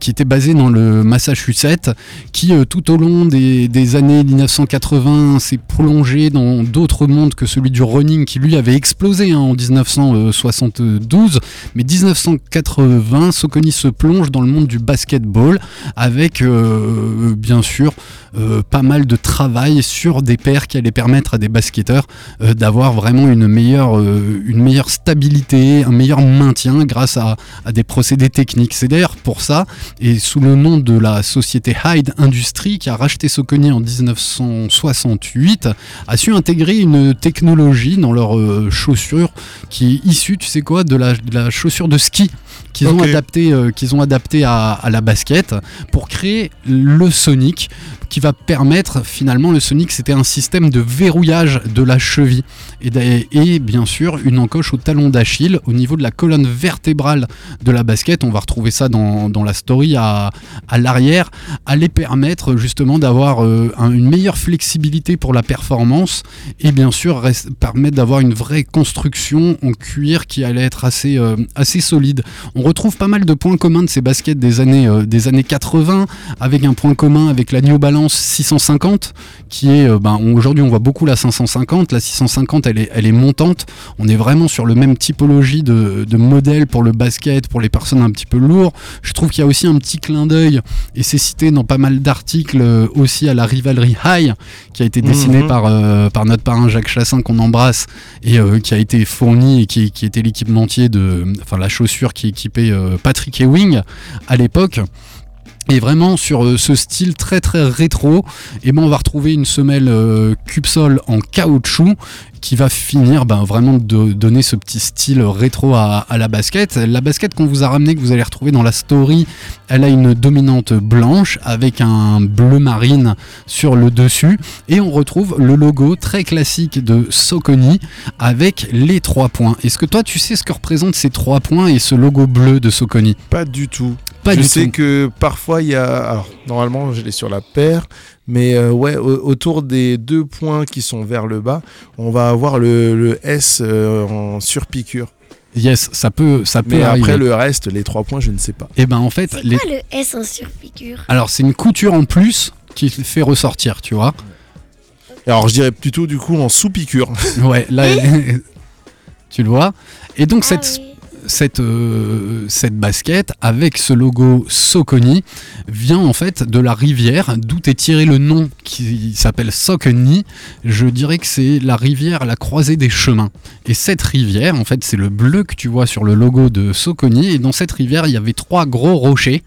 [SPEAKER 1] qui était basée dans le Massachusetts, qui tout au long des, des années 1980 s'est plongé dans d'autres mondes que celui du running qui lui avait explosé hein, en 1972. Mais 1980, Soconi se plonge dans le monde du basketball avec euh, bien sûr euh, pas mal de travail sur des paires qui allaient permettre à des basketteurs euh, d'avoir vraiment une meilleure, une meilleure stabilité, un meilleur maintien grâce à, à des procédés techniques. C'est d'ailleurs pour ça, et sous le nom de la société Hyde Industries qui a racheté Soconi en 1968, a su intégrer une technologie dans leurs euh, chaussures qui est issue, tu sais quoi, de la, de la chaussure de ski qu'ils ont adapté, euh, qu'ils ont adapté à, à la basket pour créer le Sonic qui va permettre finalement le Sonic c'était un système de verrouillage de la cheville et, bien sûr une encoche au talon d'Achille au niveau de la colonne vertébrale de la basket. On va retrouver ça dans, dans la story à, à l'arrière. Allait permettre justement d'avoir euh, un- une meilleure flexibilité pour la performance et bien sûr reste- permettre d'avoir une vraie construction en cuir qui allait être assez, euh, assez solide. On retrouve pas mal de points communs de ces baskets des années, euh, des années 80, avec un point commun avec la New Balance 650, qui est, euh, ben, aujourd'hui on voit beaucoup la 550, la 650 elle est, elle est montante, on est vraiment sur le même typologie de, de modèle pour le basket, pour les personnes un petit peu lourdes. Je trouve qu'il y a aussi un petit clin d'œil, et c'est cité dans pas mal d'articles aussi à la Rivalry High, qui a été
[SPEAKER 2] Mhm.
[SPEAKER 1] par, euh, par notre parrain Jacques Chassin qu'on embrasse, et euh, qui a été fourni et qui, qui était l'équipementier de, enfin la chaussure qui équipait euh, Patrick Ewing à l'époque. Et vraiment sur euh, ce style très très rétro, et ben on va retrouver une semelle euh, en caoutchouc qui va finir ben, vraiment de donner ce petit style rétro à, à la basket. La basket qu'on vous a ramené, que vous allez retrouver dans la story, elle a une dominante blanche avec un bleu marine sur le dessus, et on retrouve le logo très classique de Soconi avec les trois points. Est-ce que toi tu sais ce que représentent ces trois points et ce logo bleu de Soconi
[SPEAKER 2] Pas du tout.
[SPEAKER 1] Pas
[SPEAKER 2] je
[SPEAKER 1] du
[SPEAKER 2] sais
[SPEAKER 1] tout.
[SPEAKER 2] que parfois il y a. Alors, normalement, je l'ai sur la paire. Mais euh, ouais, au- autour des deux points qui sont vers le bas, on va avoir le, le S euh, en surpiqûre.
[SPEAKER 1] Yes, ça peut, ça peut
[SPEAKER 2] Mais
[SPEAKER 1] arriver.
[SPEAKER 2] après, le reste, les trois points, je ne sais pas.
[SPEAKER 1] Et ben en fait,
[SPEAKER 4] C'est
[SPEAKER 1] les...
[SPEAKER 4] quoi le S en surpiqûre?
[SPEAKER 1] Alors c'est une couture en plus qui fait ressortir, tu vois.
[SPEAKER 2] Alors, je dirais plutôt du coup en sous-piqûre.
[SPEAKER 1] Ouais, là, tu le vois. Et donc
[SPEAKER 4] Ah
[SPEAKER 1] cette,
[SPEAKER 4] oui.
[SPEAKER 1] Cette, euh, cette basket avec ce logo Soconi vient en fait de la rivière d'où est tiré le nom qui s'appelle Soconi. Je dirais que c'est la rivière la croisée des chemins. Et cette rivière, en fait, c'est le bleu que tu vois sur le logo de Soconi. Et dans cette rivière, il y avait trois gros rochers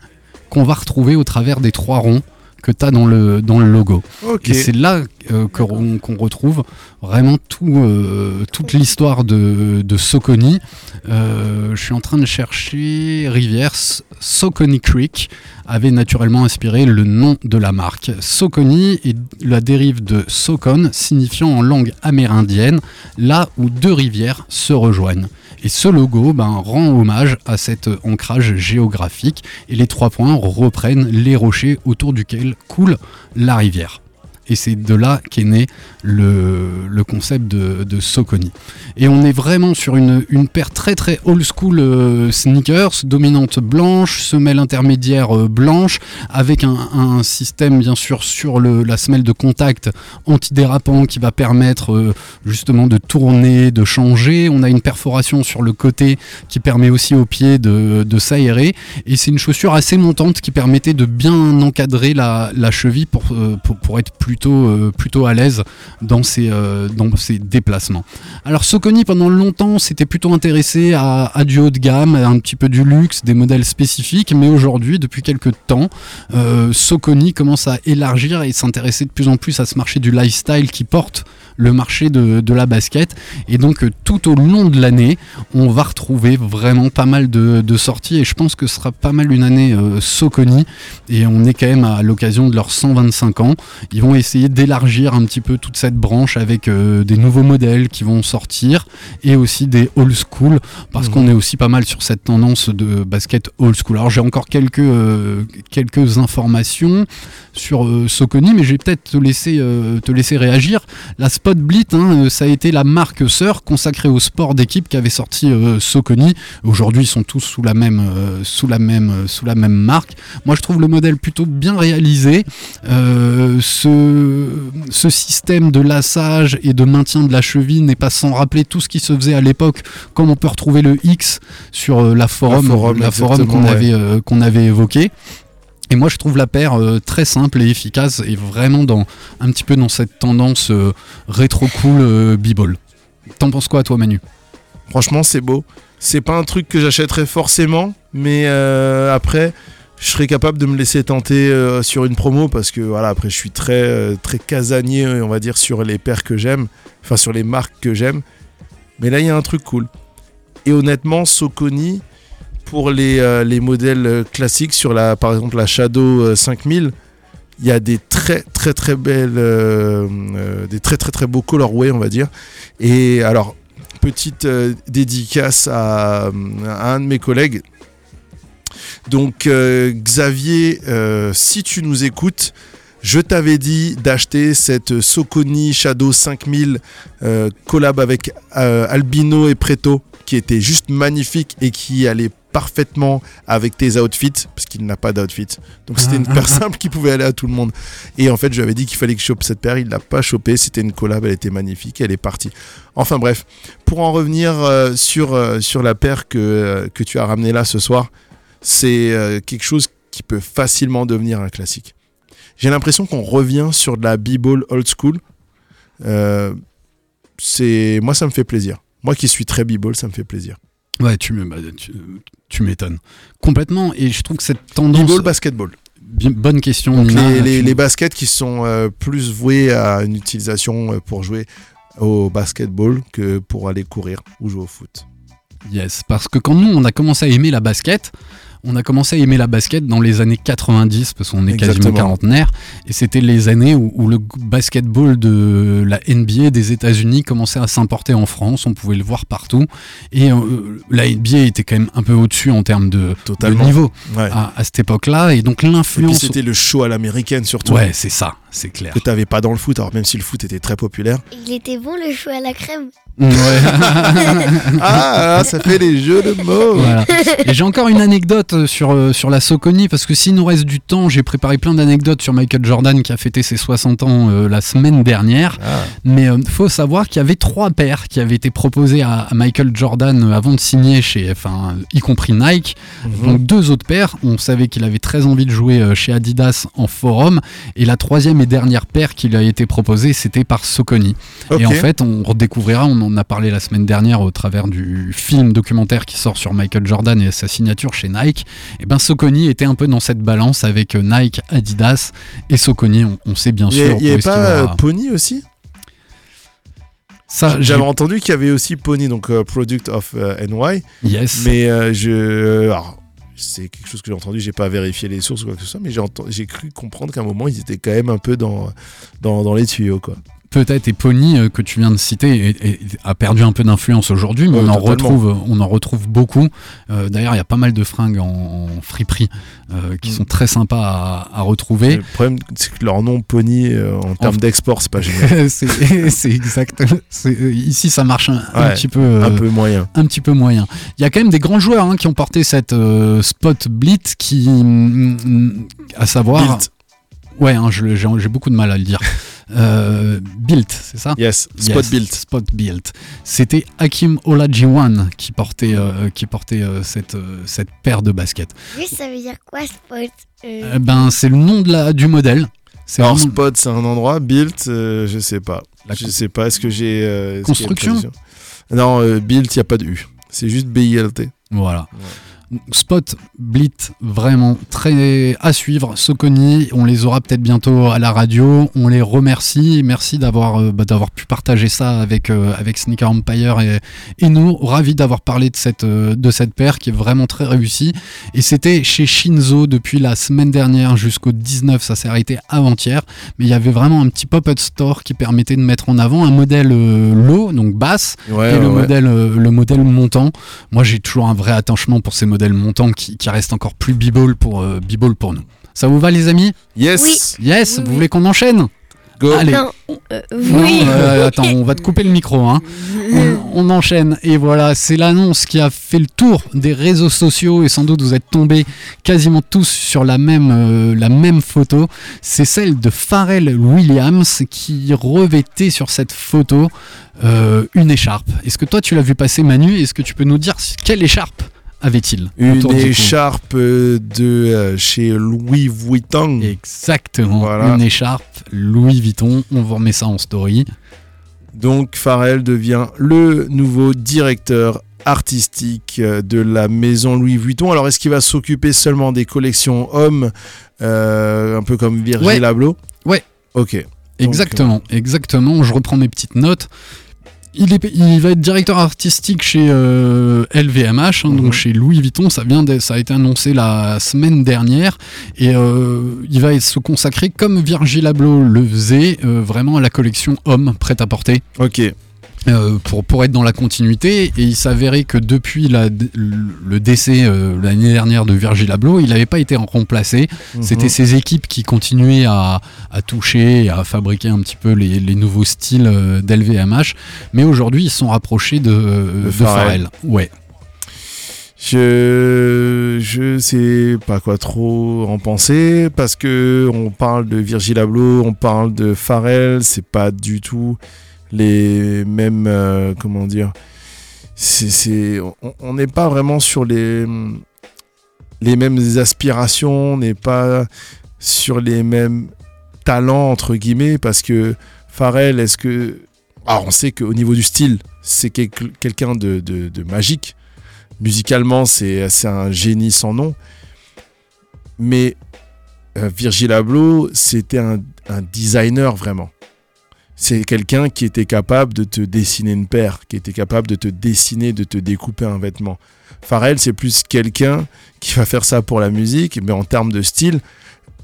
[SPEAKER 1] qu'on va retrouver au travers des trois ronds que tu as dans le, dans le logo. Et c'est là euh, qu'on retrouve vraiment tout, euh, toute l'histoire de, de Soconi. Euh, je suis en train de chercher rivière. S- Soconi Creek avait naturellement inspiré le nom de la marque. Soconi est la dérive de Socon, signifiant en langue amérindienne là où deux rivières se rejoignent. Et ce logo ben, rend hommage à cet ancrage géographique et les trois points reprennent les rochers autour duquel coule la rivière. Et c'est de là qu'est né le, concept de, de Soconi. Et on est vraiment sur une, paire très très old school euh, sneakers, dominante blanche, semelle intermédiaire euh, blanche, avec un, système bien sûr sur la semelle de contact antidérapant qui va permettre euh, justement de tourner, de changer. On a une perforation sur le côté qui permet aussi au pied de, s'aérer. Et c'est une chaussure assez montante qui permettait de bien encadrer la, cheville pour, pour, pour être plutôt, euh, plutôt à l'aise dans ses, euh, déplacements. Alors Soconi pendant longtemps s'était plutôt intéressé à, à du haut de gamme, un petit peu du luxe, des modèles spécifiques, mais aujourd'hui, depuis quelques temps, euh, Soconi commence à élargir et s'intéresser de plus en plus à ce marché du lifestyle qui porte le marché de, de la basket. Et donc euh, tout au long de l'année, on va retrouver vraiment pas mal de, de sorties et je pense que ce sera pas mal une année euh, Soconi et on est quand même à l'occasion de leurs 125 ans. Ils vont essayer d'élargir un petit peu toute cette branche avec euh, des nouveaux modèles qui vont sortir et aussi des old school parce
[SPEAKER 2] Mhm.
[SPEAKER 1] qu'on est aussi pas mal sur cette tendance de basket old school. Alors j'ai encore quelques, euh, quelques informations sur Soconi mais je vais peut-être te laisser, te laisser réagir. La Sport Spot Blit, hein, euh, ça a été la marque sœur consacrée au sport d'équipe qui avait sorti euh, Soconi. Aujourd'hui, ils sont tous sous la même, euh, sous la même, euh, sous la même marque. Moi, je trouve le modèle plutôt bien réalisé. Ce, ce système de lassage et de maintien de la cheville n'est pas sans rappeler tout ce qui se faisait à l'époque, comme on peut retrouver le X sur la forum,
[SPEAKER 2] La forum,
[SPEAKER 1] qu'on avait, qu'on avait évoqué. Et moi, je trouve la paire euh, très simple et efficace et vraiment dans un petit peu dans cette tendance euh, rétro cool euh. T'en penses quoi, toi, Manu?
[SPEAKER 2] Franchement, c'est beau. C'est pas un truc que j'achèterais forcément, mais euh, après, je serais capable de me laisser tenter sur une promo parce que voilà, après, je suis très très casanier, on va dire, sur les paires que j'aime, enfin sur les marques que j'aime. Mais là, il y a un truc cool. Et honnêtement, Soconi, pour les, euh, les modèles euh, classiques, sur la, par exemple la Shadow euh, 5000, il y a des très très très belles, euh, euh, des très très très beaux colorways, on va dire. Et alors, petite euh, dédicace à, un de mes collègues. Donc, euh, Xavier, euh, si tu nous écoutes, je t'avais dit d'acheter cette Soconi Shadow 5000 euh, collab avec euh, Albino et Preto, qui était juste magnifique et qui allait parfaitement avec tes outfits, parce qu'il n'a pas d'outfit. Donc c'était une paire simple qui pouvait aller à tout le monde. Et en fait, je lui avais dit qu'il fallait que je chope cette paire, il l'a pas chopé, c'était une collab, elle était magnifique, elle est partie. Enfin bref, pour en revenir euh, sur, euh, sur la paire que, euh, que tu as ramenée là ce soir, c'est quelque chose qui peut facilement devenir un classique. J'ai l'impression qu'on revient sur de la b-ball old school. C'est moi ça me fait plaisir. Moi qui suis très b-ball, ça me fait plaisir.
[SPEAKER 1] Ouais, tu, bah, tu, tu m'étonnes. Complètement. Et je trouve que cette tendance.
[SPEAKER 2] B-ball, basketball.
[SPEAKER 1] Bonne question,
[SPEAKER 2] Donc
[SPEAKER 1] Nina.
[SPEAKER 2] les, les- baskets qui sont euh, plus voués à une utilisation euh, pour jouer au basketball que pour aller courir ou jouer au foot.
[SPEAKER 1] Yes, parce que quand nous, on a commencé à aimer la basket, on a commencé à aimer la basket dans les années 90, parce qu'on est quasiment quarantenaire, et c'était les années où, où le basketball de la NBA des États-Unis commençait à s'importer en France, on pouvait le voir partout, et euh, la NBA était quand même un peu au-dessus en termes de, niveau
[SPEAKER 2] Ouais.
[SPEAKER 1] à, à cette époque-là, et donc
[SPEAKER 2] Et puis
[SPEAKER 1] l'influence...
[SPEAKER 2] c'était le show à l'américaine surtout.
[SPEAKER 1] Ouais, c'est ça, c'est clair.
[SPEAKER 2] Que t'avais pas dans le foot, alors même si le foot était très populaire.
[SPEAKER 4] Il était bon le chou à la crème.
[SPEAKER 1] Ouais.
[SPEAKER 2] Ah, ça fait les jeux de mots.
[SPEAKER 1] Voilà. Et j'ai encore une anecdote euh, sur, euh, sur la Soconi, parce que s'il nous reste du temps, j'ai préparé plein d'anecdotes sur Michael Jordan qui a fêté ses 60 ans euh, la semaine dernière.
[SPEAKER 2] Ah.
[SPEAKER 1] Mais il faut savoir qu'il y avait trois paires qui avaient été proposées à, à Michael Jordan avant de signer chez, enfin, y compris Nike.
[SPEAKER 2] Mhm.
[SPEAKER 1] Donc deux autres paires, on savait qu'il avait très envie de jouer chez Adidas en forum. Et la troisième et dernière paire qui lui a été proposée, c'était par Soconi. Et en fait, on redécouvrira, on en a parlé la semaine dernière au travers du film documentaire qui sort sur Michael Jordan et sa signature chez Nike. Et ben Soconi était un peu dans cette balance avec euh, Nike, Adidas et Soconi. On, on sait bien
[SPEAKER 2] il y,
[SPEAKER 1] sûr.
[SPEAKER 2] il y avait
[SPEAKER 1] où
[SPEAKER 2] pas euh, Pony aussi? J'avais entendu qu'il y avait aussi Pony, donc euh, Product of NY.
[SPEAKER 1] Yes.
[SPEAKER 2] Mais euh, je. c'est quelque chose que j'ai entendu, j'ai pas vérifié les sources ou quoi que ce soit, mais j'ai cru comprendre qu'à un moment ils étaient quand même un peu dans, dans, dans les tuyaux quoi.
[SPEAKER 1] Peut-être et Pony euh, que tu viens de citer et- et- a perdu un peu d'influence aujourd'hui, mais
[SPEAKER 2] Ouais,
[SPEAKER 1] on, en retrouve, on en retrouve beaucoup. Euh, D'ailleurs, il y a pas mal de fringues en, en friperie euh, qui
[SPEAKER 2] Mm.
[SPEAKER 1] sont très sympas à, à retrouver.
[SPEAKER 2] Le problème, c'est que leur nom Pony euh, en termes d'export, c'est pas génial.
[SPEAKER 1] c'est exact. Ici, ça marche un, petit peu.
[SPEAKER 2] un peu moyen.
[SPEAKER 1] un petit peu moyen. Il y a quand même des grands joueurs hein, qui ont porté cette spot blitz qui, mm, mm, à savoir, ouais, hein, j'ai beaucoup de mal à le dire. Euh, built, c'est ça
[SPEAKER 2] Yes, Spot
[SPEAKER 1] Yes,
[SPEAKER 2] Built.
[SPEAKER 1] Spot built. C'était Hakim Olajuwon qui portait, euh, qui portait euh, cette, euh, cette paire de baskets.
[SPEAKER 4] Juste, ça veut dire quoi, spot Euh,
[SPEAKER 1] Eh ben, c'est le nom de la, du modèle. C'est
[SPEAKER 2] Alors
[SPEAKER 1] vraiment-
[SPEAKER 2] Spot, c'est un endroit. Built, euh, je sais pas.
[SPEAKER 1] La
[SPEAKER 2] je sais pas. Est-ce que j'ai euh,
[SPEAKER 1] Construction
[SPEAKER 2] Non, euh, Built, il y a pas de U. C'est juste B-I-L-T.
[SPEAKER 1] Voilà. Spot, Blit, vraiment très à suivre. Soconi, on les aura peut-être bientôt à la radio. On les remercie. Merci d'avoir euh, bah, d'avoir pu partager ça avec, euh, avec Sneaker Empire et, et nous. Ravis d'avoir parlé de cette, euh, de cette paire qui est vraiment très réussie. Et c'était chez Shinzo depuis la semaine dernière jusqu'au 19. Ça s'est arrêté avant-hier. Mais il y avait vraiment un petit pop-up store qui permettait de mettre en avant un modèle low, donc basse,
[SPEAKER 2] Ouais,
[SPEAKER 1] et le,
[SPEAKER 2] ouais,
[SPEAKER 1] modèle, le modèle montant. Moi, j'ai toujours un vrai attachement pour ces modèles montants qui, qui restent encore plus b-ball pour, euh, b-ball pour nous. Ça vous va, les amis
[SPEAKER 2] Yes.
[SPEAKER 4] Oui.
[SPEAKER 1] Yes
[SPEAKER 4] Oui,
[SPEAKER 1] Vous
[SPEAKER 4] oui.
[SPEAKER 1] voulez qu'on enchaîne
[SPEAKER 2] Go.
[SPEAKER 1] Allez.
[SPEAKER 4] Non, euh,
[SPEAKER 1] Non,
[SPEAKER 4] oui.
[SPEAKER 1] euh, attends, on va te couper le micro. Hein. On, on enchaîne. Et voilà, c'est l'annonce qui a fait le tour des réseaux sociaux. Et sans doute, vous êtes tombés quasiment tous sur la même, euh, la même photo. C'est celle de Pharrell Williams qui revêtait sur cette photo euh, une écharpe. Est-ce que toi, tu l'as vu passer, Manu? Est-ce que tu peux nous dire quelle écharpe? Avait-il
[SPEAKER 2] Une écharpe de euh, chez Louis Vuitton.
[SPEAKER 1] Exactement,
[SPEAKER 2] Voilà.
[SPEAKER 1] une écharpe Louis Vuitton. On vous remet ça en story.
[SPEAKER 2] Donc Pharrell devient le nouveau directeur artistique euh, de la maison Louis Vuitton. Alors est-ce qu'il va s'occuper seulement des collections hommes, euh, un peu comme Virgil
[SPEAKER 1] Ouais.
[SPEAKER 2] Abloh?
[SPEAKER 1] Ouais.
[SPEAKER 2] Ok.
[SPEAKER 1] Exactement, exactement. Je reprends mes petites notes. Il, est, il va être directeur artistique chez euh, LVMH, hein,
[SPEAKER 2] Mhm.
[SPEAKER 1] donc chez Louis Vuitton. Ça, vient d'être- ça a été annoncé la semaine dernière. Et euh, il va se consacrer, comme Virgil Abloh le faisait, euh, vraiment à la collection homme prêt-à-porter.
[SPEAKER 2] Ok.
[SPEAKER 1] Euh, pour, pour être dans la continuité. Et il s'avérait que depuis la- le décès euh, l'année dernière de Virgil Abloh, il n'avait pas été remplacé.
[SPEAKER 2] Mhm.
[SPEAKER 1] C'était ses équipes qui continuaient à, à toucher à fabriquer un petit peu les, les nouveaux styles euh, d'LVMH. Mais aujourd'hui, ils sont rapprochés de, de.
[SPEAKER 2] Pharrell.
[SPEAKER 1] Ouais.
[SPEAKER 2] Je je sais pas quoi trop en penser parce que on parle de Virgil Abloh, on parle de Pharrell, c'est pas du tout les mêmes euh, comment dire. On- n'est pas vraiment sur les les mêmes aspirations, on n'est pas sur les mêmes talents entre guillemets parce que Pharrell, est-ce que alors on sait qu'au niveau du style, c'est quel- quelqu'un de, de- magique. Musicalement, c'est c'est un génie sans nom. Mais euh, Virgil Abloh, c'était un designer vraiment. C'est quelqu'un qui était capable de te dessiner une paire, qui était capable de te dessiner, de te découper un vêtement. Pharrell, c'est plus quelqu'un qui va faire ça pour la musique, mais en termes de style,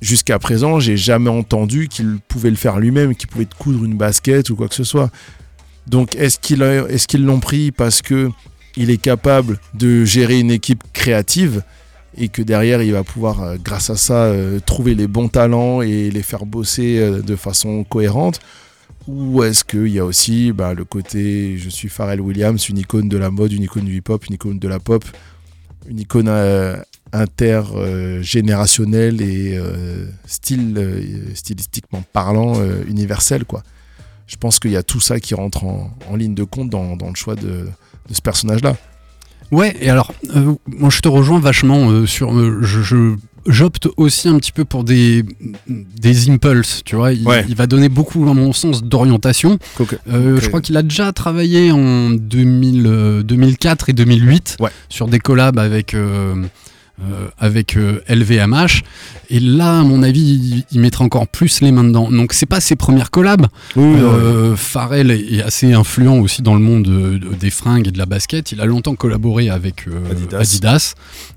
[SPEAKER 2] jusqu'à présent, j'ai jamais entendu qu'il pouvait le faire lui-même, qu'il pouvait te coudre une basket ou quoi que ce soit. Donc, est-ce qu'ils l'ont pris parce que il est capable de gérer une équipe créative et que derrière, il va pouvoir, euh, grâce à ça, euh, trouver les bons talents et les faire bosser euh, de façon cohérente? Ou est-ce qu'il y a aussi bah, le côté je suis Pharrell Williams, une icône de la mode, une icône du hip-hop, une icône de la pop, une icône euh, intergénérationnelle et euh, style, euh, stylistiquement parlant universelle quoi. Je pense qu'il y a tout ça qui rentre en, ligne de compte dans, le choix de, ce personnage-là.
[SPEAKER 1] Ouais, et alors, moi je te rejoins vachement sur. je- J'opte aussi un petit peu pour des, des impulses, tu vois. Il,
[SPEAKER 2] Ouais.
[SPEAKER 1] il va donner beaucoup, à mon sens, d'orientation.
[SPEAKER 2] Ok.
[SPEAKER 1] Euh. Je crois qu'il a déjà travaillé en 2000, euh, 2004 et 2008
[SPEAKER 2] Ouais.
[SPEAKER 1] sur des collabs avec, euh, euh, avec euh, LVMH. Et là, à mon avis, il, il mettra encore plus les mains dedans. Donc, c'est pas ses premières collabs. Euh, Pharrell est assez influent aussi dans le monde euh, de- des fringues et de la basket. Il a longtemps collaboré avec euh,
[SPEAKER 2] Adidas.
[SPEAKER 1] Adidas.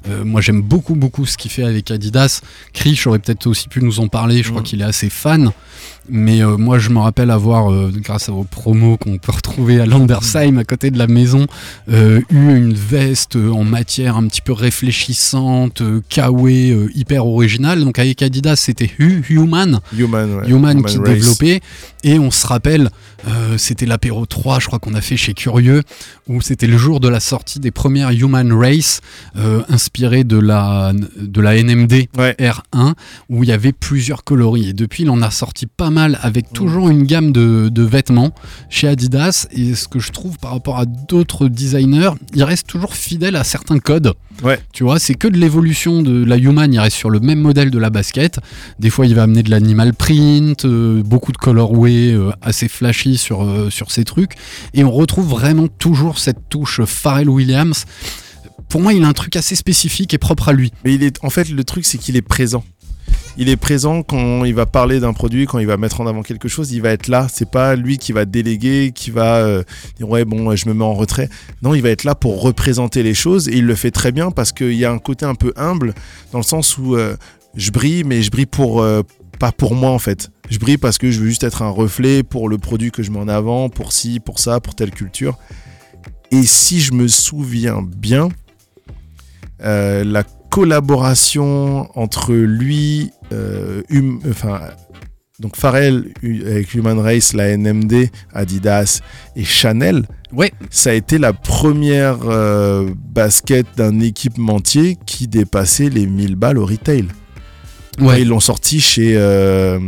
[SPEAKER 1] Euh, moi, j'aime beaucoup, beaucoup ce qu'il fait avec Adidas. Krish aurait peut-être aussi pu nous en parler. Je crois
[SPEAKER 2] Mm.
[SPEAKER 1] qu'il est assez fan. Mais euh, moi, je me rappelle avoir, euh, grâce à vos promos qu'on peut retrouver à Landersheim, à côté de la maison, euh, eu une veste en matière un petit peu réfléchissante, euh, hyper originale. Donc avec Adidas, c'était Hu- Human.
[SPEAKER 2] Human, ouais.
[SPEAKER 1] Human, qui
[SPEAKER 2] Race.
[SPEAKER 1] développait. Et on se rappelle, c'était l'apéro 3, je crois qu'on a fait chez Curieux, où c'était le jour de la sortie des premières Human Race, inspirées de la, de la NMD
[SPEAKER 2] Ouais.
[SPEAKER 1] R1, où il y avait plusieurs coloris. Et depuis, il en a sorti pas mal, avec toujours une gamme de, de vêtements chez Adidas. Et ce que je trouve par rapport à d'autres designers, il reste toujours fidèle à certains codes.
[SPEAKER 2] Ouais.
[SPEAKER 1] Tu vois, c'est que de l'évolution de la Human, il reste sur le même modèle de la basket. Des fois, il va amener de l'animal print, euh, beaucoup de colorway euh, assez flashy sur, euh, sur ces trucs. Et on retrouve vraiment toujours cette touche Pharrell Williams. Pour moi, il a un truc assez spécifique et propre à lui.
[SPEAKER 2] Mais il est, en fait, le truc, c'est qu'il est présent. Il est présent quand il va parler d'un produit, quand il va mettre en avant quelque chose, il va être là. C'est pas lui qui va déléguer, qui va euh, dire ouais bon, je me mets en retrait. Non, il va être là pour représenter les choses et il le fait très bien parce qu'il y a un côté un peu humble dans le sens où euh, je brille, mais je brille pour euh, pas pour moi en fait. Je brille parce que je veux juste être un reflet pour le produit que je mets en avant, pour ci, pour ça, pour telle culture. Et si je me souviens bien, la collaboration entre lui, euh, hum- enfin, Donc Pharrell avec Human Race, la NMD, Adidas et Chanel,
[SPEAKER 1] Ouais,
[SPEAKER 2] ça a été la première euh, basket d'un équipementier qui dépassait les 1000 balles au retail.
[SPEAKER 1] ouais.
[SPEAKER 2] Ils l'ont sorti chez, euh,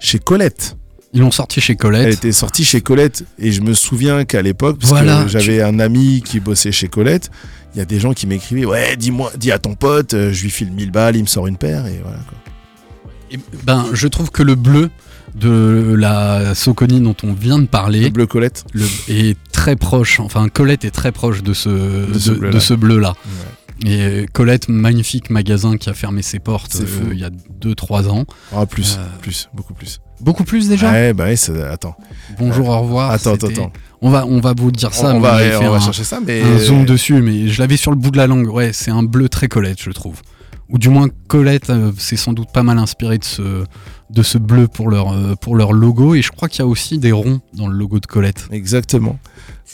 [SPEAKER 2] chez Colette.
[SPEAKER 1] Ils l'ont sorti chez
[SPEAKER 2] Elle
[SPEAKER 1] Colette.
[SPEAKER 2] était sortie chez Colette. Et je me souviens qu'à l'époque, parce
[SPEAKER 1] Voilà,
[SPEAKER 2] que j'avais un ami qui bossait chez Colette, il y a des gens qui m'écrivaient Ouais, dis-moi, dis à ton pote, euh, je lui file 1000 balles, il me sort une paire. Et voilà quoi.
[SPEAKER 1] Et ben, je trouve que le bleu de la Soconi dont on vient de parler
[SPEAKER 2] Le bleu Colette.
[SPEAKER 1] le- est très proche. Enfin, Colette est très proche de ce, de,
[SPEAKER 2] ce bleu-là.
[SPEAKER 1] de ce bleu-là.
[SPEAKER 2] Ouais.
[SPEAKER 1] Et Colette, magnifique magasin qui a fermé ses portes euh, il y a 2-3 ans.
[SPEAKER 2] Ah, plus,
[SPEAKER 1] Euh,
[SPEAKER 2] plus, beaucoup plus.
[SPEAKER 1] Beaucoup plus déjà?
[SPEAKER 2] Ouais, bah ouais, ça- attends.
[SPEAKER 1] Bonjour, au revoir.
[SPEAKER 2] attends, attends, attends.
[SPEAKER 1] On va, on va vous dire ça.
[SPEAKER 2] on, on
[SPEAKER 1] mais
[SPEAKER 2] va,
[SPEAKER 1] j'ai fait
[SPEAKER 2] on va
[SPEAKER 1] un-
[SPEAKER 2] chercher ça, mais.
[SPEAKER 1] un zoom dessus, mais je l'avais sur le bout de la langue. Ouais, c'est un bleu très Colette, je trouve. Ou du moins, Colette euh, s'est sans doute pas mal inspiré de ce, de ce bleu pour leur, euh, pour leur logo. Et je crois qu'il y a aussi des ronds dans le logo de Colette.
[SPEAKER 2] Exactement.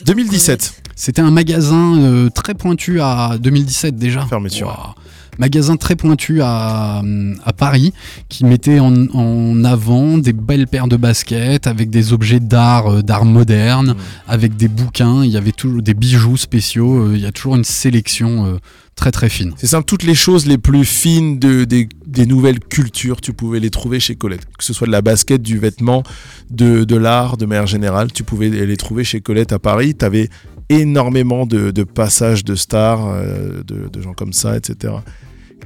[SPEAKER 2] 2017.
[SPEAKER 1] C'était un magasin euh, très pointu à 2017 déjà.
[SPEAKER 2] Fermeture.
[SPEAKER 1] Magasin très pointu à, à Paris qui mettait en, en avant des belles paires de baskets avec des objets d'art, euh, d'art moderne,
[SPEAKER 2] Mm.
[SPEAKER 1] avec des bouquins. Il y avait toujours des bijoux spéciaux. euh, il y a toujours une sélection très très fine.
[SPEAKER 2] C'est simple, toutes les choses les plus fines de, des, des nouvelles cultures, tu pouvais les trouver chez Colette. Que ce soit de la basket, du vêtement, de, de l'art, de manière générale, tu pouvais les trouver chez Colette à Paris. Tu avais énormément de, passages de stars, euh, de, gens comme ça, etc.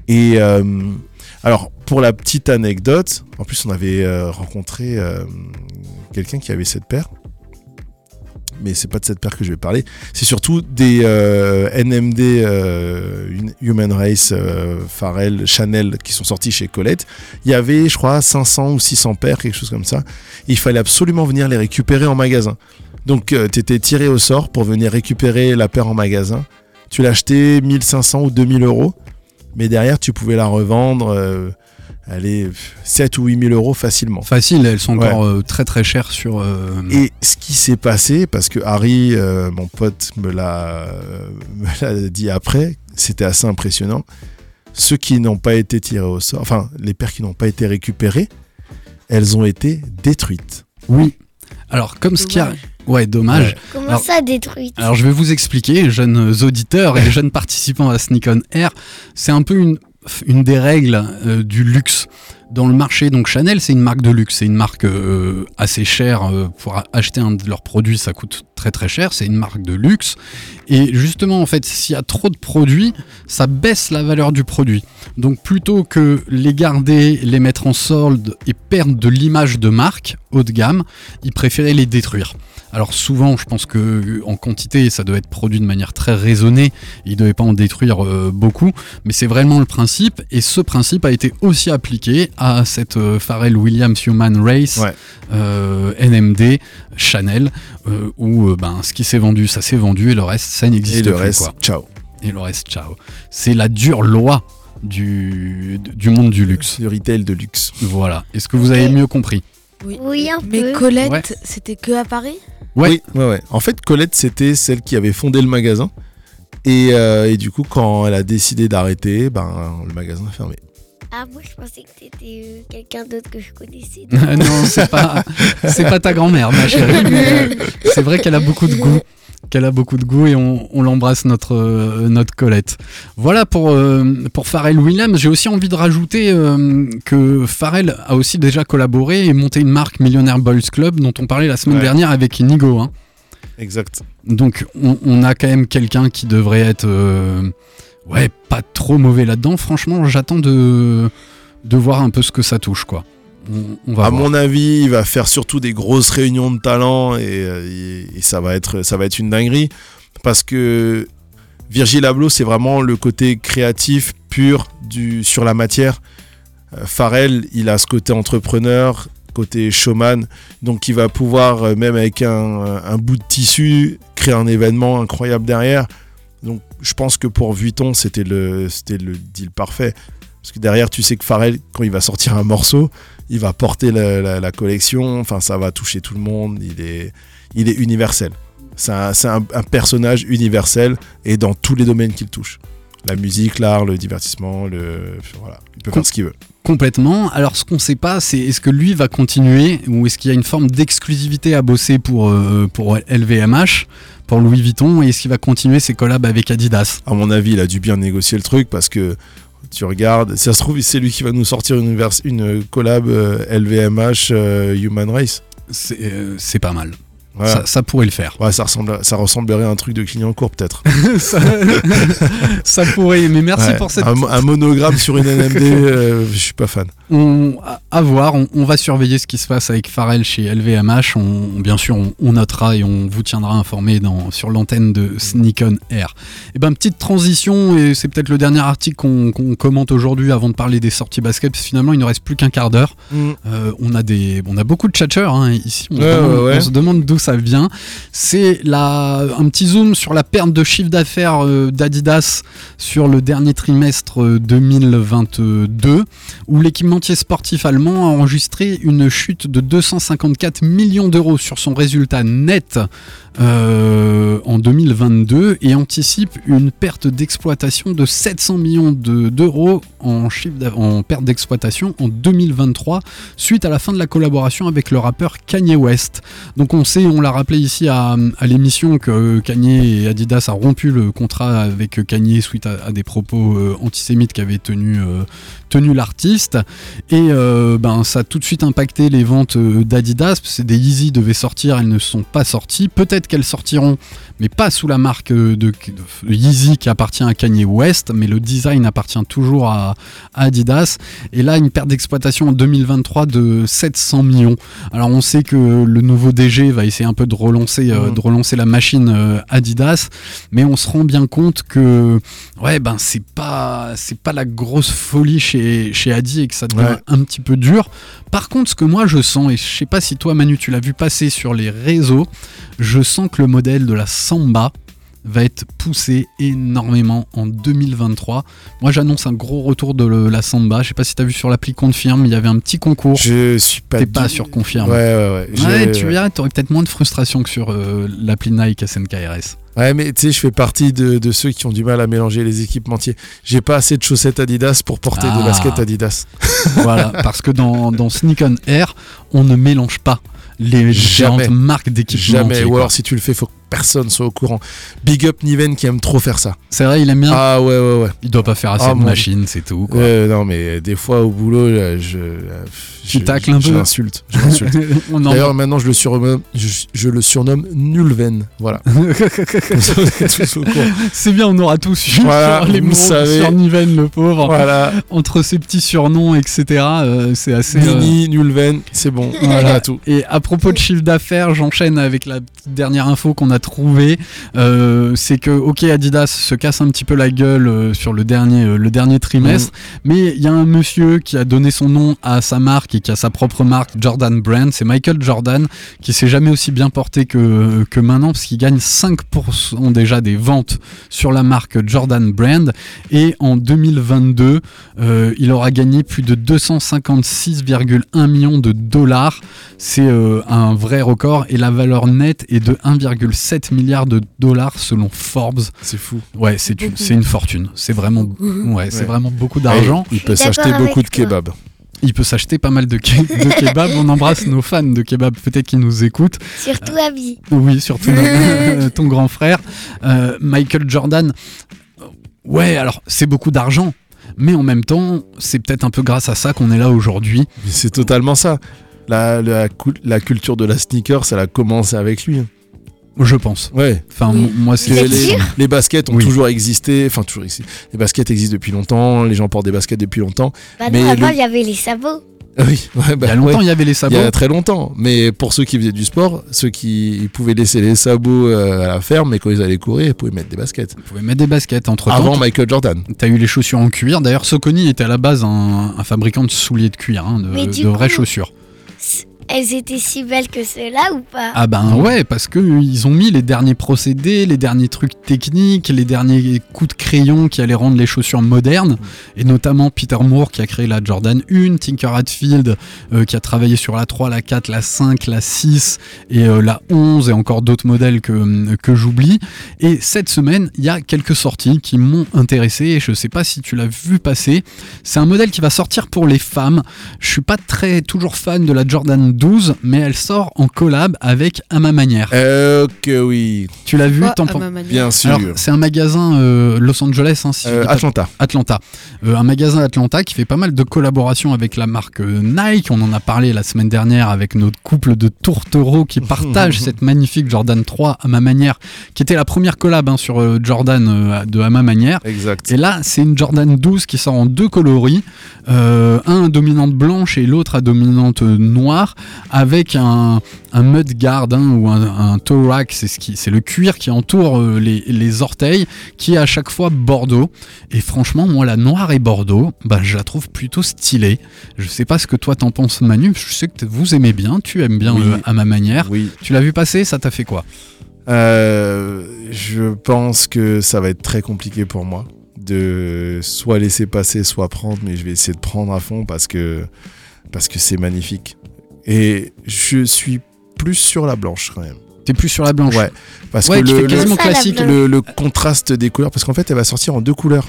[SPEAKER 2] Et euh, alors, pour la petite anecdote, en plus, on avait euh, rencontré quelqu'un qui avait cette paire. Mais c'est pas de cette paire que je vais parler. C'est surtout des NMD Hun- Human Race, Pharrell, Chanel qui sont sortis chez Colette. Il y avait, je crois, 500 ou 600 paires, quelque chose comme ça. Il fallait absolument venir les récupérer en magasin. Donc, tu étais tiré au sort pour venir récupérer la paire en magasin. Tu l'achetais 1500 ou 2000 euros. Mais derrière, tu pouvais la revendre, euh, allez, 7 ou 8000 euros facilement.
[SPEAKER 1] Facile, elles sont encore euh, très très chères sur. euh,
[SPEAKER 2] Et ce qui s'est passé, parce que Harry, euh, mon pote, me l'a euh, me l'a dit après, c'était assez impressionnant. Ceux qui n'ont pas été tirés au sort, enfin, les paires qui n'ont pas été récupérées, elles ont été détruites.
[SPEAKER 1] Oui. Alors, comme ce qui a.
[SPEAKER 3] Dommage.
[SPEAKER 1] Ouais, dommage.
[SPEAKER 4] Comment
[SPEAKER 1] Alors-
[SPEAKER 4] ça détruite
[SPEAKER 1] Alors je vais vous expliquer, jeunes auditeurs et jeunes participants à Sneak on Air, c'est un peu une, une des règles euh, du luxe dans le marché. Donc Chanel, c'est une marque de luxe, c'est une marque euh, assez chère. euh, pour a- acheter un de leurs produits, ça coûte très très cher. C'est une marque de luxe. Et justement, en fait, s'il y a trop de produits, ça baisse la valeur du produit. Donc plutôt que les garder, les mettre en solde et perdre de l'image de marque haut de gamme, ils préféraient les détruire. Alors souvent, je pense que en quantité, ça doit être produit de manière très raisonnée. Ils ne devaient pas en détruire euh, beaucoup, mais c'est vraiment le principe. Et ce principe a été aussi appliqué à cette euh, Pharrell Williams Human Race
[SPEAKER 2] Ouais.
[SPEAKER 1] euh, NMD Chanel, euh, où euh, ben ce qui s'est vendu, ça s'est vendu, et le reste, ça
[SPEAKER 2] Et
[SPEAKER 1] n'existe
[SPEAKER 2] le
[SPEAKER 1] plus.
[SPEAKER 2] reste,
[SPEAKER 1] quoi.
[SPEAKER 2] ciao.
[SPEAKER 1] Et le reste, ciao. C'est la dure loi du, du monde du luxe.
[SPEAKER 2] Du retail de luxe.
[SPEAKER 1] Voilà. Est-ce que vous avez mieux compris?
[SPEAKER 4] Oui, un
[SPEAKER 3] Mais
[SPEAKER 4] peu.
[SPEAKER 3] Colette,
[SPEAKER 1] Ouais.
[SPEAKER 3] c'était que à Paris?
[SPEAKER 1] Ouais.
[SPEAKER 2] Oui, ouais, ouais. En fait, Colette, c'était celle qui avait fondé le magasin. Et, euh, et du coup, quand elle a décidé d'arrêter, ben, le magasin a fermé.
[SPEAKER 4] Ah, moi je pensais que t'étais euh, quelqu'un d'autre que je connaissais.
[SPEAKER 1] non, c'est pas, c'est pas ta grand-mère, ma chérie. euh, c'est vrai qu'elle a beaucoup de goût. Qu'elle a beaucoup de goût et on, on l'embrasse notre, euh, notre Colette. Voilà pour, euh, pour Pharrell Williams. J'ai aussi envie de rajouter euh, que Pharrell a aussi déjà collaboré et monté une marque Millionaire Boys Club dont on parlait la semaine
[SPEAKER 2] Ouais.
[SPEAKER 1] dernière avec Inigo. hein.
[SPEAKER 2] Exact.
[SPEAKER 1] Donc on, on a quand même quelqu'un qui devrait être euh, ouais pas trop mauvais là-dedans. Franchement, j'attends de, de voir un peu ce que ça touche quoi. On, on va
[SPEAKER 2] à
[SPEAKER 1] voir.
[SPEAKER 2] mon avis, il va faire surtout des grosses réunions de talents et, euh, et- et ça, va être, ça va être une dinguerie. Parce que Virgil Abloh, c'est vraiment le côté créatif pur du, sur la matière. Euh, Pharrell, il a ce côté entrepreneur, côté showman. Donc il va pouvoir, euh, même avec un, un bout de tissu, créer un événement incroyable derrière. Donc je pense que pour Vuitton, c'était le, c'était le deal parfait. Parce que derrière, tu sais que Pharrell, quand il va sortir un morceau, il va porter la, la- la collection, enfin ça va toucher tout le monde, il est, il est universel. C'est un, c'est un- un personnage universel et dans tous les domaines qu'il touche. La musique, l'art, le divertissement, le voilà, il peut
[SPEAKER 1] Com-
[SPEAKER 2] faire ce qu'il veut.
[SPEAKER 1] Complètement. Alors, ce qu'on sait pas, c'est est-ce que lui va continuer ou est-ce qu'il y a une forme d'exclusivité à bosser pour, euh, pour LVMH, pour Louis Vuitton, et est-ce qu'il va continuer ses collabs avec Adidas?
[SPEAKER 2] À mon avis, il a dû bien négocier le truc parce que tu regardes, si ça se trouve, c'est lui qui va nous sortir une, collab euh, LVMH euh, Human Race.
[SPEAKER 1] C'est euh, pas mal. Ça, ça pourrait le faire.
[SPEAKER 2] Ouais, ça, ressemble, ça ressemblerait à un truc de client court peut-être.
[SPEAKER 1] ça, ça pourrait, mais merci
[SPEAKER 2] Ouais,
[SPEAKER 1] pour cette.
[SPEAKER 2] un, un monogramme sur une NMD, euh, je suis pas fan.
[SPEAKER 1] On, à- voir, on, on va surveiller ce qui se passe avec Pharrell chez LVMH. On, bien sûr, on, on notera et on vous tiendra informé dans, sur l'antenne de Sneak On Air. Et ben, petite transition, et c'est peut-être le dernier article qu'on commente aujourd'hui avant de parler des sorties basket, parce que finalement, il ne reste plus qu'un quart d'heure. Euh, on, a des, on a beaucoup de tchatcheurs hein, ici. On, demande,
[SPEAKER 2] ouais,
[SPEAKER 1] on se demande d'où ça vient. C'est un petit zoom sur la perte de chiffre d'affaires euh, d'Adidas sur le dernier trimestre euh, 2022, où l'équipementier sportif allemand a enregistré une chute de 254 millions d'euros sur son résultat net euh, en 2022 et anticipe une perte d'exploitation de 700 millions de- d'euros en, perte d'exploitation en 2023 suite à la fin de la collaboration avec le rappeur Kanye West. Donc on sait, on l'a rappelé ici à, l'émission que Kanye et Adidas a rompu le contrat avec Kanye suite à, des propos euh, antisémites qu'avait tenu, euh, tenu l'artiste. Et ben, ça a tout de suite impacté les ventes d'Adidas. que Des Yeezy devaient sortir, elles ne sont pas sorties. Peut-être qu'elles sortiront, mais pas sous la marque euh, de, de Yeezy qui appartient à Kanye West, mais le design appartient toujours à, à Adidas. Et là, une perte d'exploitation en 2023 de 700 millions. Alors on sait que le nouveau DG va essayer un peu de relancer, euh,
[SPEAKER 2] Mhm.
[SPEAKER 1] de relancer la machine euh, Adidas, mais on se rend bien compte que ouais ben c'est pas c'est pas la grosse folie chez chez Adi et que ça devient
[SPEAKER 2] Ouais.
[SPEAKER 1] un petit peu dur. Par contre, ce que moi je sens et je sais pas si toi Manu tu l'as vu passer sur les réseaux, je sens que le modèle de la Samba va être poussé énormément en 2023. Moi j'annonce un gros retour de le- la Samba. Je sais pas si tu as vu sur l'appli Confirme, il y avait un petit concours.
[SPEAKER 2] Je suis pas.
[SPEAKER 1] T'es pas sur Confirme.
[SPEAKER 2] Ouais, ouais, ouais.
[SPEAKER 1] Tu verras, t'aurais peut-être moins de frustration que sur euh, l'appli Nike SNKRS.
[SPEAKER 2] Ouais, mais tu sais, je fais partie de, de ceux qui ont du mal à mélanger les équipementiers. J'ai pas assez de chaussettes Adidas pour porter
[SPEAKER 1] Ah.
[SPEAKER 2] des baskets Adidas.
[SPEAKER 1] voilà, parce que dans, dans Sneak On Air, on ne mélange pas les
[SPEAKER 2] Jamais.
[SPEAKER 1] géantes marques d'équipements.
[SPEAKER 2] Jamais. Ou alors, si tu le fais, faut que personne soit au courant. Big up Niven qui aime trop faire ça.
[SPEAKER 1] C'est vrai, il aime bien.
[SPEAKER 2] Ah ouais, ouais, ouais.
[SPEAKER 1] Il doit pas faire assez
[SPEAKER 2] Ah,
[SPEAKER 1] de machines, c'est tout. quoi.
[SPEAKER 2] Ouais, non, mais des fois au boulot, là, je.
[SPEAKER 1] Tu
[SPEAKER 2] je-
[SPEAKER 1] tacles un
[SPEAKER 2] je
[SPEAKER 1] peu.
[SPEAKER 2] Je l'insulte. D'ailleurs, maintenant, je le surnomme, je, je le surnomme Nulven. Voilà.
[SPEAKER 1] C'est bien, on aura tous
[SPEAKER 2] Voilà,
[SPEAKER 1] les mots sur Niven, le pauvre.
[SPEAKER 2] Voilà.
[SPEAKER 1] Entre ses petits surnoms, etc. euh, c'est assez. euh,
[SPEAKER 2] Nini, Nulven, c'est bon.
[SPEAKER 1] Voilà.
[SPEAKER 2] Voilà tout.
[SPEAKER 1] Et à propos de chiffre d'affaires, j'enchaîne avec la dernière info qu'on a trouvée. Euh, c'est que, ok, Adidas se casse un petit peu la gueule euh, sur le dernier, euh, le dernier trimestre, mais il y a un monsieur qui a donné son nom à sa marque et qui a sa propre marque, Jordan Brand. C'est Michael Jordan, qui s'est jamais aussi bien porté que, que maintenant, parce qu'il gagne 5% déjà des ventes sur la marque Jordan Brand. Et en 2022, euh, il aura gagné plus de 256,1 millions de dollars. C'est un vrai record et la valeur nette est de 1,7 milliard de dollars selon Forbes.
[SPEAKER 2] C'est fou.
[SPEAKER 1] Ouais, c'est une, c'est une fortune. C'est vraiment, ouais, c'est vraiment beaucoup d'argent.
[SPEAKER 2] Il peut s'acheter beaucoup de kebabs.
[SPEAKER 1] Il peut s'acheter pas mal de, ke- de kebabs. On embrasse nos fans de kebabs, peut-être qu'ils nous écoutent.
[SPEAKER 4] Surtout Abby.
[SPEAKER 1] Oui, surtout notre- ton grand frère. Euh, Michael Jordan. Ouais, alors c'est beaucoup d'argent. Mais en même temps, c'est peut-être un peu grâce à ça qu'on est là aujourd'hui.
[SPEAKER 2] C'est totalement ça. La, la culture de la sneaker, ça a commencé avec lui.
[SPEAKER 1] Je pense.
[SPEAKER 2] Ouais.
[SPEAKER 1] Enfin, moi, c'est.
[SPEAKER 2] les,
[SPEAKER 4] sûr
[SPEAKER 2] les baskets ont
[SPEAKER 1] Oui.
[SPEAKER 2] toujours existé. Enfin, toujours existé. Les baskets existent depuis longtemps. Les gens portent des baskets depuis longtemps.
[SPEAKER 4] Bah
[SPEAKER 2] Mais
[SPEAKER 4] non, avant,
[SPEAKER 2] le-
[SPEAKER 4] il y avait les sabots.
[SPEAKER 2] Ah oui, ouais, bah,
[SPEAKER 1] Il y a longtemps,
[SPEAKER 2] ouais.
[SPEAKER 1] il y avait les
[SPEAKER 2] Il
[SPEAKER 1] sabots.
[SPEAKER 2] y a très longtemps. Mais pour ceux qui faisaient du sport, ceux qui pouvaient laisser les sabots euh, à la ferme, mais quand ils allaient courir, ils pouvaient mettre des baskets.
[SPEAKER 1] Vous pouvez mettre des baskets entre
[SPEAKER 2] Avant. Michael Jordan.
[SPEAKER 1] T'as eu les chaussures en cuir. D'ailleurs, Soconi était à la base un, un fabricant de souliers de cuir, hein, de, vraies chaussures.
[SPEAKER 4] Elles étaient si belles que ceux-là ou pas?
[SPEAKER 1] Ah ben ouais, parce que ils ont mis les derniers procédés, les derniers trucs techniques, les derniers coups de crayon qui allaient rendre les chaussures modernes, et notamment Peter Moore qui a créé la Jordan 1, Tinker Hatfield euh, qui a travaillé sur la 3, la 4, la 5, la 6 et euh, la 11 et encore d'autres modèles que, que j'oublie. Et cette semaine, il y a quelques sorties qui m'ont intéressé, et je sais pas si tu l'as vu passer. C'est un modèle qui va sortir pour les femmes. Je suis pas très toujours fan de la Jordan 12, mais elle sort en collab avec À ma manière.
[SPEAKER 2] Euh, que oui,
[SPEAKER 1] Tu l'as vu t'en
[SPEAKER 3] à
[SPEAKER 1] pen-
[SPEAKER 3] ma manière
[SPEAKER 2] bien sûr.
[SPEAKER 1] C'est un magasin euh, Los Angeles, hein, si
[SPEAKER 2] Euh, Atlanta.
[SPEAKER 1] Atlanta. Euh, un magasin Atlanta qui fait pas mal de collaborations avec la marque Nike. On en a parlé la semaine dernière avec notre couple de tourtereaux qui partagent cette magnifique Jordan 3 à ma manière, qui était la première collab hein, sur euh, Jordan euh, de à ma manière.
[SPEAKER 2] Exact.
[SPEAKER 1] Et là, c'est une Jordan 12 qui sort en deux coloris, euh, un à dominante blanche et l'autre à dominante noire, avec un, un mud guard hein, ou un, un c'est ce qui, c'est le cuir qui entoure euh, les, les orteils, qui est à chaque fois bordeaux. Et franchement, moi, la noire et bordeaux, bah, je la trouve plutôt stylée. Je sais pas ce que toi t'en penses, Manu. Je sais que vous aimez bien, tu aimes bien
[SPEAKER 2] Oui.
[SPEAKER 1] euh, à ma manière.
[SPEAKER 2] Oui.
[SPEAKER 1] Tu l'as vu passer, ça t'a fait quoi?
[SPEAKER 2] Euh, je pense que ça va être très compliqué pour moi de soit laisser passer, soit prendre, mais je vais essayer de prendre à fond parce que parce que c'est magnifique. Et je suis plus sur la blanche quand même.
[SPEAKER 1] T'es plus sur la blanche.
[SPEAKER 2] Ouais, parce
[SPEAKER 1] Ouais,
[SPEAKER 2] que
[SPEAKER 1] classique.
[SPEAKER 2] le, le contraste des couleurs, parce qu'en fait elle va sortir en deux couleurs.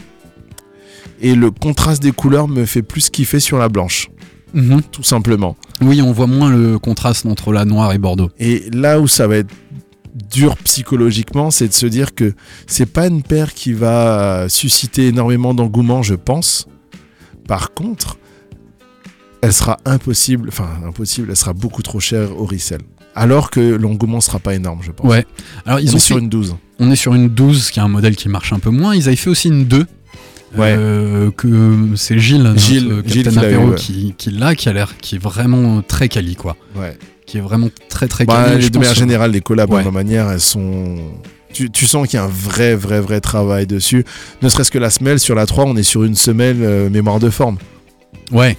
[SPEAKER 2] Et le contraste des couleurs me fait plus kiffer sur la blanche,
[SPEAKER 1] Mhm.
[SPEAKER 2] tout simplement.
[SPEAKER 1] Oui, on voit moins le contraste entre la noire et bordeaux.
[SPEAKER 2] Et là où ça va être dur psychologiquement, c'est de se dire que c'est pas une paire qui va susciter énormément d'engouement, je pense. Par contre, elle sera impossible, enfin impossible, elle sera beaucoup trop chère au resell. Alors que l'engouement sera pas énorme, je pense.
[SPEAKER 1] Ouais. Alors ils
[SPEAKER 2] On
[SPEAKER 1] ont
[SPEAKER 2] est sur
[SPEAKER 1] fait-
[SPEAKER 2] une 12.
[SPEAKER 1] on est sur une 12 qui est un modèle qui marche un peu moins. Ils avaient fait aussi une 2.
[SPEAKER 2] Ouais.
[SPEAKER 1] euh, que c'est Gilles, notre
[SPEAKER 2] Gilles-
[SPEAKER 1] euh,
[SPEAKER 2] Gilles
[SPEAKER 1] Captain
[SPEAKER 2] qui l'a eu, ouais.
[SPEAKER 1] qui, qui l'a, qui a l'air, qui est vraiment très quali, quoi.
[SPEAKER 2] Ouais.
[SPEAKER 1] Qui est vraiment très très
[SPEAKER 2] Bah,
[SPEAKER 1] quali.
[SPEAKER 2] de manière générale, les collabs,
[SPEAKER 1] Ouais.
[SPEAKER 2] de ma manière, elles sont. Tu, tu sens qu'il y a un vrai, vrai, vrai travail dessus. Ne serait-ce que la semelle sur la 3, on est sur une semelle euh, mémoire de forme.
[SPEAKER 1] Ouais.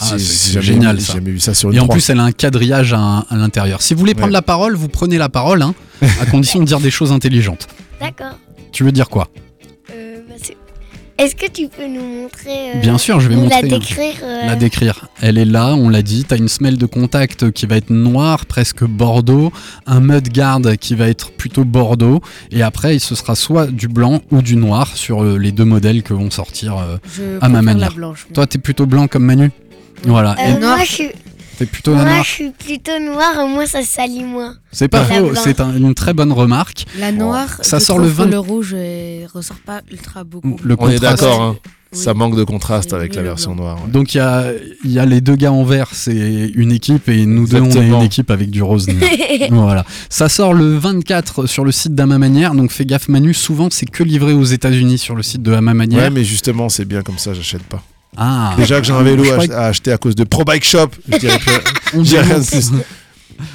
[SPEAKER 1] Ah, c'est- génial,
[SPEAKER 2] vu-
[SPEAKER 1] ça.
[SPEAKER 2] J'ai jamais vu ça sur une
[SPEAKER 1] Et en
[SPEAKER 2] 3.
[SPEAKER 1] plus, elle a un quadrillage à, à l'intérieur. Si vous voulez prendre
[SPEAKER 2] Ouais.
[SPEAKER 1] la parole, vous prenez la parole, hein, à condition de dire des choses intelligentes.
[SPEAKER 4] D'accord.
[SPEAKER 1] Tu veux dire quoi?
[SPEAKER 4] Euh, bah, Est-ce que tu peux nous montrer euh,
[SPEAKER 1] Bien sûr, je vais montrer.
[SPEAKER 4] la décrire euh,
[SPEAKER 1] La décrire. Elle est là, on l'a dit. T'as une semelle de contact qui va être noire, presque bordeaux. Un mud guard qui va être plutôt bordeaux. Et après, ce sera soit du blanc ou du noir sur les deux modèles que vont sortir. euh.
[SPEAKER 3] Je
[SPEAKER 1] À ma manière.
[SPEAKER 3] la blanche. moi.
[SPEAKER 1] Toi, t'es plutôt blanc comme Manu? Voilà.
[SPEAKER 4] euh,
[SPEAKER 1] Et
[SPEAKER 3] noir.
[SPEAKER 4] moi, je suis,
[SPEAKER 1] t'es plutôt
[SPEAKER 4] moi,
[SPEAKER 1] noir.
[SPEAKER 4] je suis plutôt noire, au moins ça se salit moins.
[SPEAKER 1] C'est pas faux, c'est un- une très bonne remarque.
[SPEAKER 3] La noire,
[SPEAKER 1] Ça
[SPEAKER 3] je
[SPEAKER 1] sort le 20
[SPEAKER 3] que le rouge euh, ressort pas ultra beaucoup.
[SPEAKER 1] Le
[SPEAKER 2] On est d'accord, hein.
[SPEAKER 3] Oui.
[SPEAKER 2] Ça manque de contraste avec la version noire. ouais.
[SPEAKER 1] Donc il y a, il y a les deux gars en vert, c'est une équipe, et nous deux, on est une équipe avec du rose. voilà. Ça sort le 24 sur le site d'Ama Manière, donc fais gaffe Manu, souvent c'est que livré aux États-Unis sur le site de Ama Manière.
[SPEAKER 2] Ouais, mais justement, c'est bien comme ça, j'achète pas.
[SPEAKER 1] Ah,
[SPEAKER 2] Déjà que j'ai un vélo à, acheter à cause de Pro Bike Shop, je dirais plus-
[SPEAKER 1] on
[SPEAKER 2] je dirais rien de
[SPEAKER 1] dénonce.
[SPEAKER 2] plus.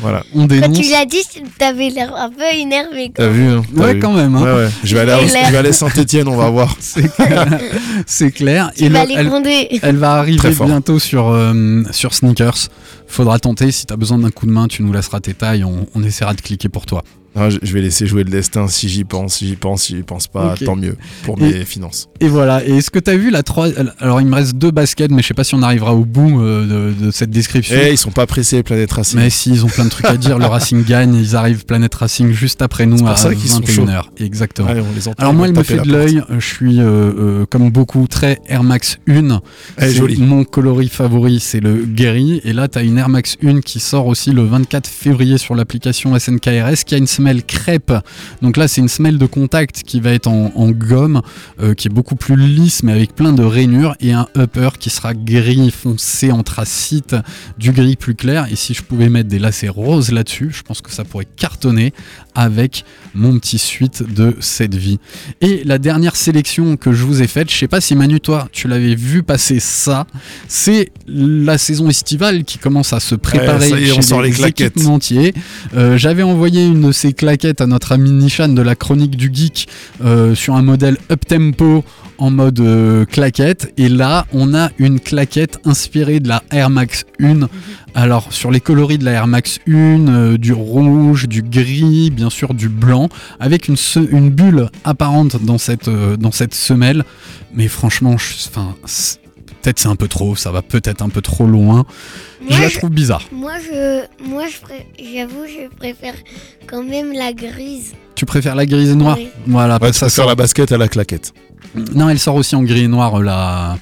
[SPEAKER 2] Voilà.
[SPEAKER 1] On
[SPEAKER 4] Quand
[SPEAKER 1] dénonce.
[SPEAKER 4] tu l'as dit, t'avais l'air un peu énervé. quoi.
[SPEAKER 2] T'as vu, hein
[SPEAKER 1] Ouais,
[SPEAKER 2] vu
[SPEAKER 1] quand même. hein.
[SPEAKER 2] Ouais, ouais. Je vais aller à, je vais aller à Saint-Etienne, on va voir.
[SPEAKER 1] C'est clair. C'est clair.
[SPEAKER 4] Tu
[SPEAKER 1] Et
[SPEAKER 4] vas
[SPEAKER 1] le-
[SPEAKER 4] les
[SPEAKER 1] elle, va arriver bientôt sur, euh, sur Sneakers. Faudra tenter. Si t'as besoin d'un coup de main, tu nous laisseras tes tailles. On, on essaiera de cliquer pour toi.
[SPEAKER 2] Non, je, vais laisser jouer le destin si j'y pense. Si j'y pense, si j'y pense pas, tant mieux pour
[SPEAKER 1] Et-
[SPEAKER 2] mes finances.
[SPEAKER 1] Et voilà. Et est-ce que t'as vu la 3 Alors, il me reste deux baskets, mais je sais pas si on arrivera au bout euh, de, de cette description.
[SPEAKER 2] Eh, ils sont pas pressés, Planète Racing.
[SPEAKER 1] Mais si, ils ont plein de trucs à dire. Le Racing gagne. Ils arrivent Planète Racing juste après nous à
[SPEAKER 2] ça qu'ils sont
[SPEAKER 1] 21h. Exactement.
[SPEAKER 2] Allez, on les entend,
[SPEAKER 1] Alors moi, elle me fait de l'œil. Je suis, euh, euh, comme beaucoup, très Air Max 1.
[SPEAKER 2] Elle est
[SPEAKER 1] C'est
[SPEAKER 2] jolie.
[SPEAKER 1] Mon coloris favori, c'est le Guerry. Et là, tu as une Air Max 1 qui sort aussi le 24 février sur l'application SNKRS, qui a une crêpe. Donc là, c'est une semelle de contact qui va être en, en gomme, euh, qui est beaucoup plus lisse, mais avec plein de rainures. Et un upper qui sera gris foncé anthracite, du gris plus clair. Et si je pouvais mettre des lacets roses là-dessus, je pense que ça pourrait cartonner avec mon petit suite de cette vie. Et la dernière sélection que je vous ai faite, je sais pas si Manu, toi, tu l'avais vu passer ça, c'est la saison estivale qui commence à se préparer
[SPEAKER 2] Ouais, ça y est, on
[SPEAKER 1] chez
[SPEAKER 2] sort les claquettes.
[SPEAKER 1] Euh, J'avais envoyé une de ces claquettes à notre ami Nishan de la chronique du geek euh, sur un modèle up tempo en mode euh, claquette. Et là, on a une claquette inspirée de la Air Max 1. Alors, sur les coloris de la Air Max 1, euh, du rouge, du gris, bien sûr du blanc, avec une, se- une bulle apparente dans cette, euh, dans cette semelle. Mais franchement, je- enfin, c'est- peut-être c'est un peu trop, ça va peut-être un peu trop loin. je la trouve bizarre.
[SPEAKER 4] Moi, je, moi, je pré- j'avoue, je préfère quand même la grise.
[SPEAKER 1] Tu préfères la grise et noire?
[SPEAKER 4] Oui.
[SPEAKER 1] Voilà,
[SPEAKER 2] Ouais, tu
[SPEAKER 1] ça sort.
[SPEAKER 2] la basket à la claquette.
[SPEAKER 1] Non, elle sort aussi en gris et noir, euh, la,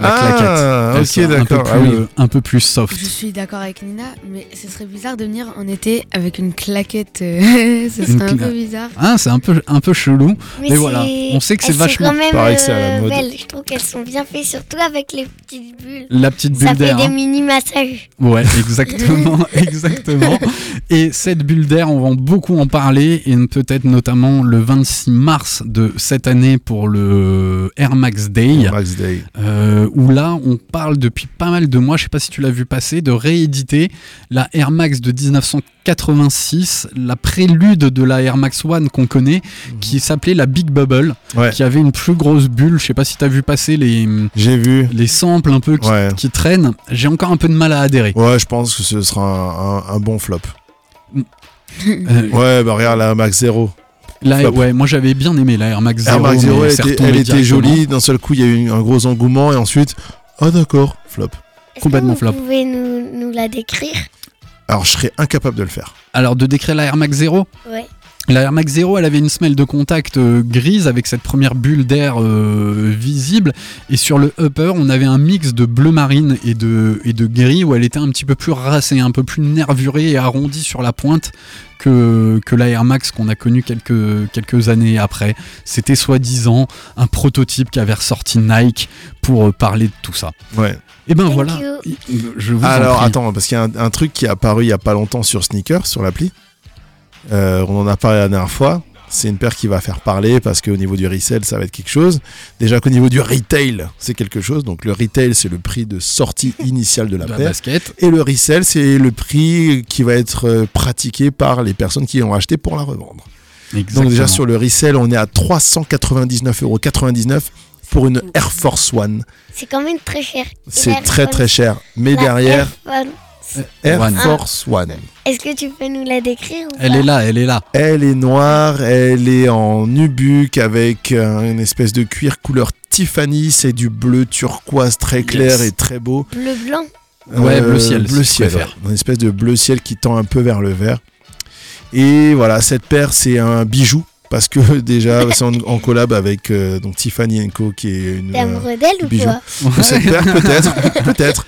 [SPEAKER 1] la
[SPEAKER 2] Ah,
[SPEAKER 1] claquette.
[SPEAKER 2] Ok,
[SPEAKER 1] sort un peu
[SPEAKER 2] d'accord.
[SPEAKER 1] plus,
[SPEAKER 2] Ah oui.
[SPEAKER 1] euh, un peu plus soft.
[SPEAKER 3] Je suis d'accord avec Nina, mais ce serait bizarre de venir en été avec une claquette. euh, ce
[SPEAKER 1] Une
[SPEAKER 3] serait un
[SPEAKER 1] cla-
[SPEAKER 3] peu bizarre.
[SPEAKER 1] Ah, c'est un peu, un peu chelou. Mais voilà, on sait que c'est vachement-
[SPEAKER 4] quand même
[SPEAKER 2] Pareil que c'est à la
[SPEAKER 4] euh,
[SPEAKER 2] mode.
[SPEAKER 4] belles. Je trouve qu'elles sont bien faites, surtout avec les petites bulles.
[SPEAKER 1] La petite
[SPEAKER 4] Ça
[SPEAKER 1] bulle
[SPEAKER 4] fait
[SPEAKER 1] d'air.
[SPEAKER 4] des
[SPEAKER 1] hein.
[SPEAKER 4] mini massages.
[SPEAKER 1] Ouais, exactement, exactement. Et cette bulle d'air, on va beaucoup en parler, et peut-être notamment le 26 mars de cette année pour le Air Max Day.
[SPEAKER 2] Max Day.
[SPEAKER 1] Euh, où là on parle depuis pas mal de mois, je sais pas si tu l'as vu passer, de rééditer la Air Max de 1986, la prélude de la Air Max One qu'on connaît, qui s'appelait la Big Bubble,
[SPEAKER 2] Mhm. Ouais.
[SPEAKER 1] qui avait une plus grosse bulle. Je sais pas si tu as vu passer les,
[SPEAKER 2] J'ai vu.
[SPEAKER 1] les samples un peu qui,
[SPEAKER 2] Ouais.
[SPEAKER 1] qui traînent. J'ai encore un peu de mal à adhérer.
[SPEAKER 2] Ouais, je pense que ce sera un, un- un bon flop.
[SPEAKER 1] Euh,
[SPEAKER 2] Ouais, bah regarde la Max Zero.
[SPEAKER 1] Là, ouais, moi j'avais bien aimé la Air Max Zero.
[SPEAKER 2] Air Max elle était, elle jolie. D'un seul coup, il y a eu un gros engouement et ensuite, ah d'accord, flop.
[SPEAKER 4] Est-ce
[SPEAKER 1] Complètement
[SPEAKER 4] que
[SPEAKER 1] flop.
[SPEAKER 4] vous pouvez nous, nous la décrire?
[SPEAKER 2] Alors, je serais incapable de le faire.
[SPEAKER 1] Alors de décrire la Air Max Zero?
[SPEAKER 4] Ouais.
[SPEAKER 1] La Air Max Zero, elle avait une semelle de contact euh, grise avec cette première bulle d'air euh, visible. Et sur le upper, on avait un mix de bleu marine et de, et de gris où elle était un petit peu plus racée, un peu plus nervurée et arrondie sur la pointe que, que la Air Max qu'on a connue quelques, quelques années après. C'était soi-disant un prototype qu'avait ressorti Nike pour euh, parler de tout ça.
[SPEAKER 2] Ouais.
[SPEAKER 1] Et ben
[SPEAKER 4] Thank
[SPEAKER 1] voilà, je vous en
[SPEAKER 2] Alors,
[SPEAKER 1] prie.
[SPEAKER 2] attends, parce qu'il y a un, un truc qui est apparu il y a pas longtemps sur Sneaker, sur l'appli. Euh, on en a parlé la dernière fois. C'est une paire qui va faire parler parce qu'au niveau du resell, ça va être quelque chose. Déjà qu'au niveau du retail, c'est quelque chose. Donc le retail, c'est le prix de sortie initiale de la
[SPEAKER 1] de la
[SPEAKER 2] paire.
[SPEAKER 1] basket.
[SPEAKER 2] Et le resell, c'est le prix qui va être euh, pratiqué par les personnes qui l'ont acheté pour la revendre. Donc déjà sur le resell, on est à 399,99€ pour une Air Force One.
[SPEAKER 4] C'est quand même très cher.
[SPEAKER 2] C'est très très cher. Mais
[SPEAKER 4] la
[SPEAKER 2] derrière,
[SPEAKER 4] Air Force-
[SPEAKER 1] One.
[SPEAKER 2] Force One.
[SPEAKER 4] Est-ce que tu peux nous la décrire ou
[SPEAKER 1] Elle
[SPEAKER 4] pas
[SPEAKER 1] est là, elle est là.
[SPEAKER 2] Elle est noire, elle est en nubuck avec euh, une espèce de cuir couleur Tiffany. C'est du bleu turquoise très clair
[SPEAKER 1] Yes.
[SPEAKER 2] et très beau.
[SPEAKER 4] Bleu blanc.
[SPEAKER 1] Ouais, bleu ciel,
[SPEAKER 2] Bleu
[SPEAKER 1] tu
[SPEAKER 2] ciel,
[SPEAKER 1] préfères.
[SPEAKER 2] ouais. Une espèce de bleu ciel qui tend un peu vers le vert. Et voilà, cette paire, c'est un bijou. Parce que déjà, c'est en, en collab avec euh, donc Tiffany Co. qui est une.
[SPEAKER 4] T'es
[SPEAKER 2] euh,
[SPEAKER 4] amoureux d'elle ou
[SPEAKER 2] bijou.
[SPEAKER 4] quoi
[SPEAKER 2] de cette paire, peut-être, peut-être.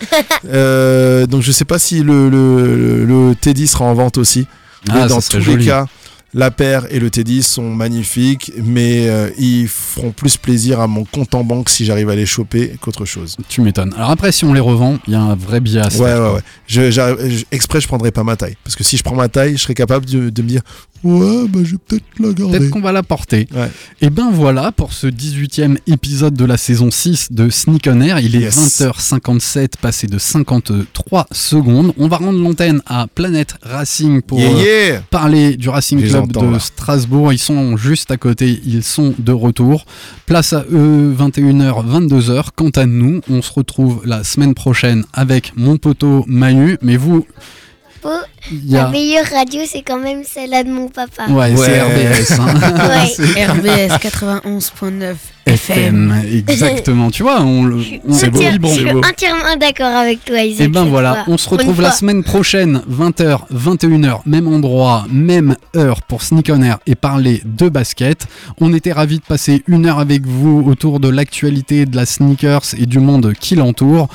[SPEAKER 2] Euh, donc je sais pas si le, le, le Teddy sera en vente aussi. Mais
[SPEAKER 1] Ah,
[SPEAKER 2] dans tous
[SPEAKER 1] joli.
[SPEAKER 2] les cas, la paire et le Teddy sont magnifiques, mais euh, ils feront plus plaisir à mon compte en banque si j'arrive à les choper qu'autre chose.
[SPEAKER 1] Tu m'étonnes. Alors après, si on les revend, il y a un vrai biais
[SPEAKER 2] Ouais, ouais, ouais. Je, je- exprès, je prendrai pas ma taille. Parce que si je prends ma taille, je serais capable de, de me dire Ouais, bah, je vais peut-être la garder.
[SPEAKER 1] Peut-être qu'on va la porter.
[SPEAKER 2] Ouais.
[SPEAKER 1] Et ben voilà pour ce 18e épisode de la saison 6 de Sneak on Air. Il est
[SPEAKER 2] Yes.
[SPEAKER 1] 20h57, passé de 53 secondes. On va rendre l'antenne à Planète Racing pour
[SPEAKER 2] Yeah,
[SPEAKER 1] euh, parler du Racing
[SPEAKER 2] les
[SPEAKER 1] Club de
[SPEAKER 2] là.
[SPEAKER 1] Strasbourg. Ils sont juste à côté, ils sont de retour. Place à eux, 21h, 22h. Quant à nous, on se retrouve la semaine prochaine avec mon poteau Mahu. Mais vous, il y a...
[SPEAKER 4] La meilleure radio, c'est quand même celle-là de mon papa.
[SPEAKER 1] Ouais, c'est
[SPEAKER 2] Ouais.
[SPEAKER 1] RBS. hein.
[SPEAKER 4] Ouais.
[SPEAKER 3] RBS 91.9
[SPEAKER 1] FM, exactement. Tu vois, on le. on-
[SPEAKER 2] C'est beau,
[SPEAKER 1] bon.
[SPEAKER 4] Je suis
[SPEAKER 2] beau.
[SPEAKER 4] entièrement d'accord avec toi, Isaac.
[SPEAKER 1] Et ben
[SPEAKER 4] cette
[SPEAKER 1] voilà,
[SPEAKER 4] fois.
[SPEAKER 1] on se retrouve la semaine prochaine, 20h, 21h, même endroit, même heure pour Sneak on Air et parler de basket. On était ravis de passer une heure avec vous autour de l'actualité de la sneakers et du monde qui l'entoure.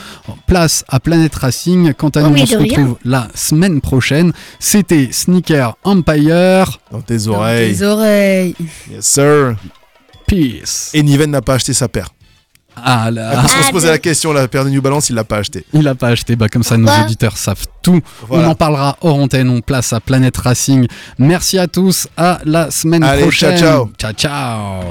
[SPEAKER 1] Place à Planète Racing. Quant à
[SPEAKER 4] Oh,
[SPEAKER 1] nous, on se retrouve la semaine prochaine. C'était Sneaker Empire.
[SPEAKER 2] Dans tes
[SPEAKER 3] Dans
[SPEAKER 2] oreilles.
[SPEAKER 3] tes oreilles.
[SPEAKER 2] Yes, sir.
[SPEAKER 1] Peace.
[SPEAKER 2] Et Niven n'a pas acheté sa paire.
[SPEAKER 1] Ah là,
[SPEAKER 2] Parce qu'on
[SPEAKER 4] Ah,
[SPEAKER 2] se posait
[SPEAKER 4] de-
[SPEAKER 2] la question, la paire de New Balance, il l'a pas acheté.
[SPEAKER 1] il a pas acheté. Bah comme ça, nos auditeurs savent tout.
[SPEAKER 2] Voilà.
[SPEAKER 1] On en parlera hors antenne, on place à Planète Racing. Merci à tous, à la semaine
[SPEAKER 2] Allez,
[SPEAKER 1] prochaine.
[SPEAKER 2] ciao,
[SPEAKER 1] Ciao, ciao.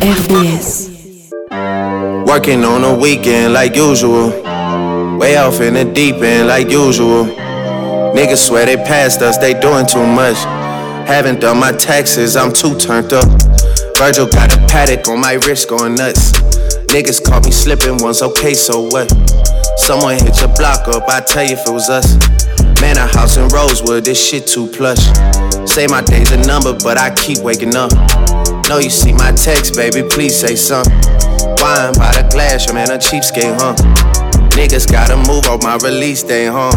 [SPEAKER 5] RBS.
[SPEAKER 6] Working on a weekend like usual.
[SPEAKER 5] Way off in the deep end like usual. Niggas swear they passed us, they doing too much. Haven't done my taxes, I'm too turned up. Virgil got a paddock on my wrist going nuts. Niggas caught me slipping once, okay, so what? Someone hit your block up, I tell you if it was us. Man, a house in Rosewood, this shit too plush. Say my day's a number, but I keep waking up. Know you see my text, baby, please say something. Wine by the glass, your man a cheapskate, huh? Niggas gotta move off my release day, huh?